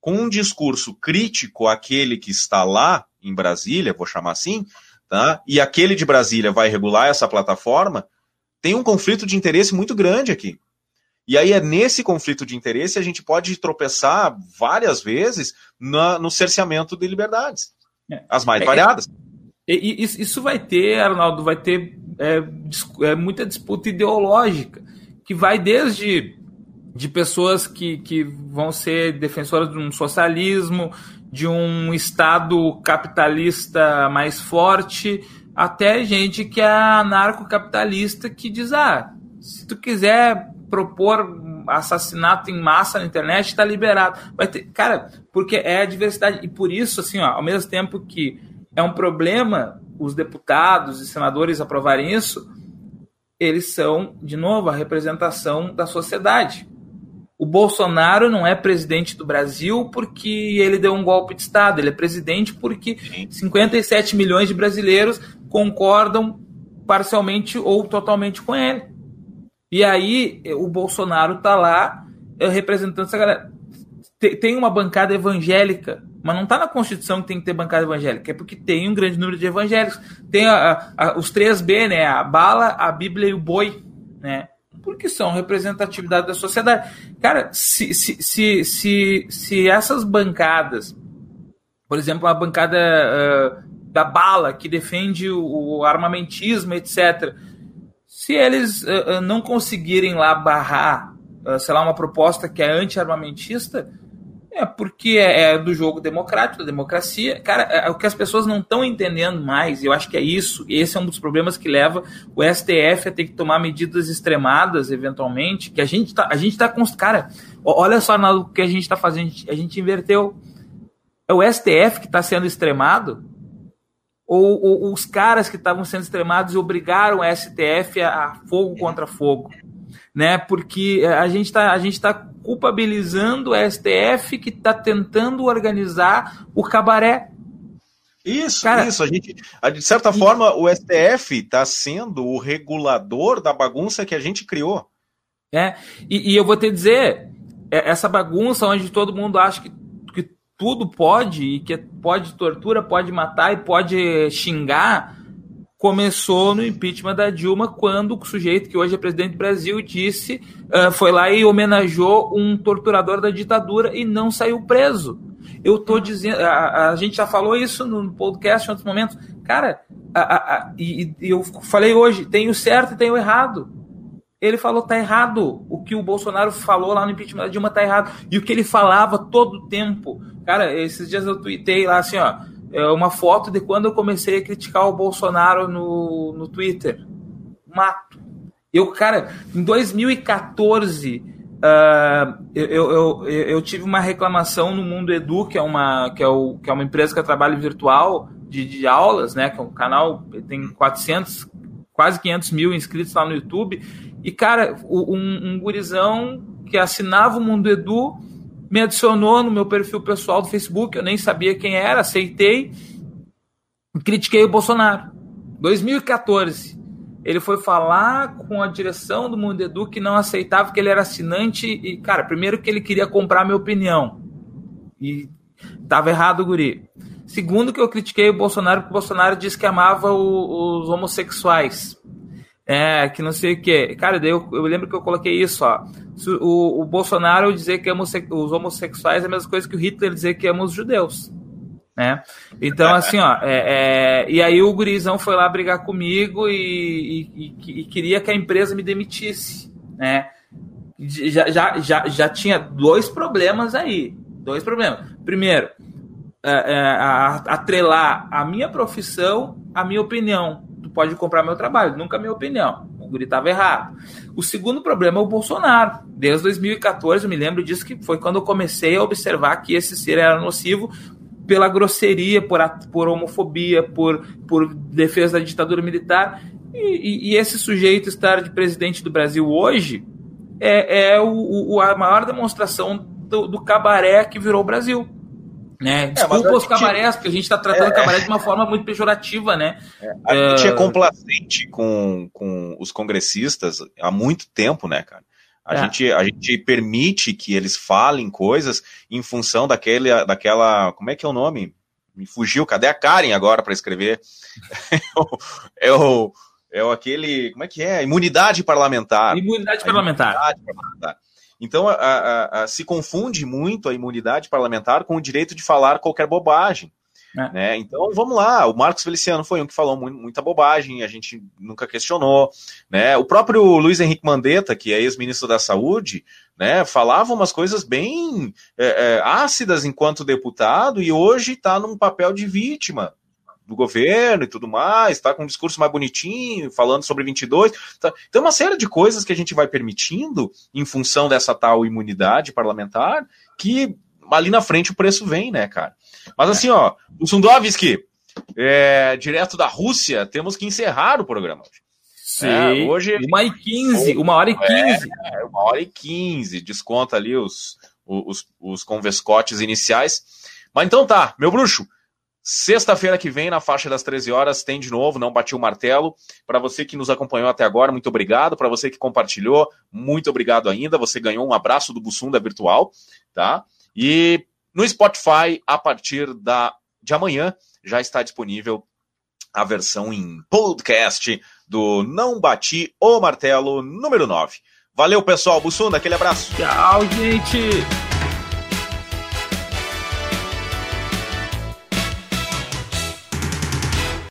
com um discurso crítico àquele que está lá em Brasília, vou chamar assim, tá? e aquele de Brasília vai regular essa plataforma, tem um conflito de interesse muito grande aqui. E aí é nesse conflito de interesse a gente pode tropeçar várias vezes na, no cerceamento de liberdades. É. As mais é, variadas. É, isso vai ter, Arnaldo, vai ter é, é muita disputa ideológica, que vai desde de pessoas que, que vão ser defensoras de um socialismo, de um Estado capitalista mais forte, até gente que é anarcocapitalista que diz: ah, se tu quiser propor assassinato em massa na internet, está liberado. Vai ter, cara, porque é a diversidade. E por isso, assim, ó, ao mesmo tempo que é um problema os deputados e senadores aprovarem isso, eles são, de novo, a representação da sociedade. O Bolsonaro não é presidente do Brasil porque ele deu um golpe de Estado, ele é presidente porque 57 milhões de brasileiros concordam parcialmente ou totalmente com ele. E aí o Bolsonaro está lá eh, representando essa galera. Tem uma bancada evangélica mas não está na Constituição que tem que ter bancada evangélica, é porque tem um grande número de evangélicos. Tem a, a, os três B, né? A bala, a Bíblia e o boi, né? Porque são representatividade da sociedade. Cara, se, se, se, se, se essas bancadas, por exemplo, a bancada uh, da bala, que defende o, o armamentismo, etc., se eles uh, não conseguirem lá barrar, uh, sei lá, uma proposta que é anti-armamentista, é porque é, é do jogo democrático, da democracia. Cara, é, é, o que as pessoas não estão entendendo mais, eu acho que é isso, esse é um dos problemas que leva o STF a ter que tomar medidas extremadas, eventualmente, que a gente tá, a gente tá com os. Cara, olha só o que a gente está fazendo, a gente inverteu. É o STF que está sendo extremado, ou, ou, os caras que estavam sendo extremados obrigaram o STF a, a fogo contra fogo. né? Porque a gente está a gente tá culpabilizando o STF que está tentando organizar o cabaré. Isso, Cara, isso. A gente, de certa e... forma, o STF está sendo o regulador da bagunça que a gente criou. É, e, e eu vou te dizer, é, essa bagunça onde todo mundo acha que tudo pode, e que pode tortura, pode matar e pode xingar, começou no impeachment da Dilma, quando o sujeito que hoje é presidente do Brasil disse, uh, foi lá e homenageou um torturador da ditadura e não saiu preso. Eu tô dizendo, a, a gente já falou isso no podcast em outros momentos. Cara, a, a, e, e eu falei hoje, tem o certo e tem o errado. Ele falou tá errado. O que o Bolsonaro falou lá no impeachment da Dilma tá errado. E o que ele falava todo o tempo. Cara, esses dias eu tuitei lá assim, ó é uma foto de quando eu comecei a criticar o Bolsonaro no, no Twitter. Mato. Eu, cara, em 2014, uh, eu, eu, eu, eu, tive uma reclamação no Mundo Edu, que é uma, que é o, que é uma empresa que trabalha virtual de, de aulas, né? Que é um canal, tem 400, quase 500 mil inscritos lá no YouTube. E, cara, um, um gurizão que assinava o Mundo Edu me adicionou no meu perfil pessoal do Facebook, eu nem sabia quem era, aceitei, critiquei o Bolsonaro. 2014, ele foi falar com a direção do Mundo Edu que não aceitava que ele era assinante e, cara, primeiro que ele queria comprar minha opinião. E tava errado o guri. Segundo que eu critiquei o Bolsonaro, porque o Bolsonaro disse que amava o, os homossexuais. É, que não sei o que. Cara, eu, eu, lembro que eu coloquei isso, ó. O, o Bolsonaro dizer que ama os homossexuais é a mesma coisa que o Hitler dizer que ama os judeus. Né? Então, assim, ó, é, é, e aí o gurizão foi lá brigar comigo e, e, e, e queria que a empresa me demitisse, né? Já, já, já, já tinha dois problemas aí. Dois problemas. Primeiro, é, é, atrelar a minha profissão à minha opinião tu pode comprar meu trabalho, nunca minha opinião. O guri estava errado. O segundo problema é o Bolsonaro. Desde 2014, eu me lembro disso, que foi quando eu comecei a observar que esse ser era nocivo pela grosseria, por, por homofobia, por, por defesa da ditadura militar. E, e, e esse sujeito estar de presidente do Brasil hoje é, é o, o, a maior demonstração do, do cabaré que virou o Brasil. Né? É, Desculpa os cabarés, porque a gente está tratando é, cabaré de uma forma muito pejorativa, né? É, a gente é complacente com, com os congressistas há muito tempo, né, cara? A, é. gente, a gente permite que eles falem coisas em função daquele, daquela. Como é que é o nome? Me fugiu, cadê a Karen agora para escrever? é, o, é o aquele. Como é que é? Imunidade parlamentar. Imunidade parlamentar. Imunidade parlamentar. Então, a, a, a, se confunde muito a imunidade parlamentar com o direito de falar qualquer bobagem. É. Né? Então, vamos lá. O Marcos Feliciano foi um que falou muita bobagem, a gente nunca questionou. Né? O próprio Luiz Henrique Mandetta, que é ex-ministro da Saúde, né, falava umas coisas bem é, é, ácidas enquanto deputado e hoje está num papel de vítima do governo e tudo mais, tá com um discurso mais bonitinho, falando sobre 22. Tá. Então, uma série de coisas que a gente vai permitindo em função dessa tal imunidade parlamentar, que ali na frente o preço vem, né, cara? Mas assim, ó, o Sundovski, é, direto da Rússia, temos que encerrar o programa hoje. Sim, é, hoje uma e quinze, uma hora e é, quinze. É, uma hora e quinze, desconta ali os, os, os convescotes iniciais. Mas então tá, meu bruxo, Sexta-feira que vem, na faixa das 13 horas, tem de novo, não bati o martelo. Para você que nos acompanhou até agora, muito obrigado. Para você que compartilhou, muito obrigado ainda. Você ganhou um abraço do Bussunda Virtual, tá? E no Spotify, a partir da, de amanhã, já está disponível a versão em podcast do Não Bati o Martelo número 9. Valeu, pessoal. Bussunda, aquele abraço. Tchau, gente.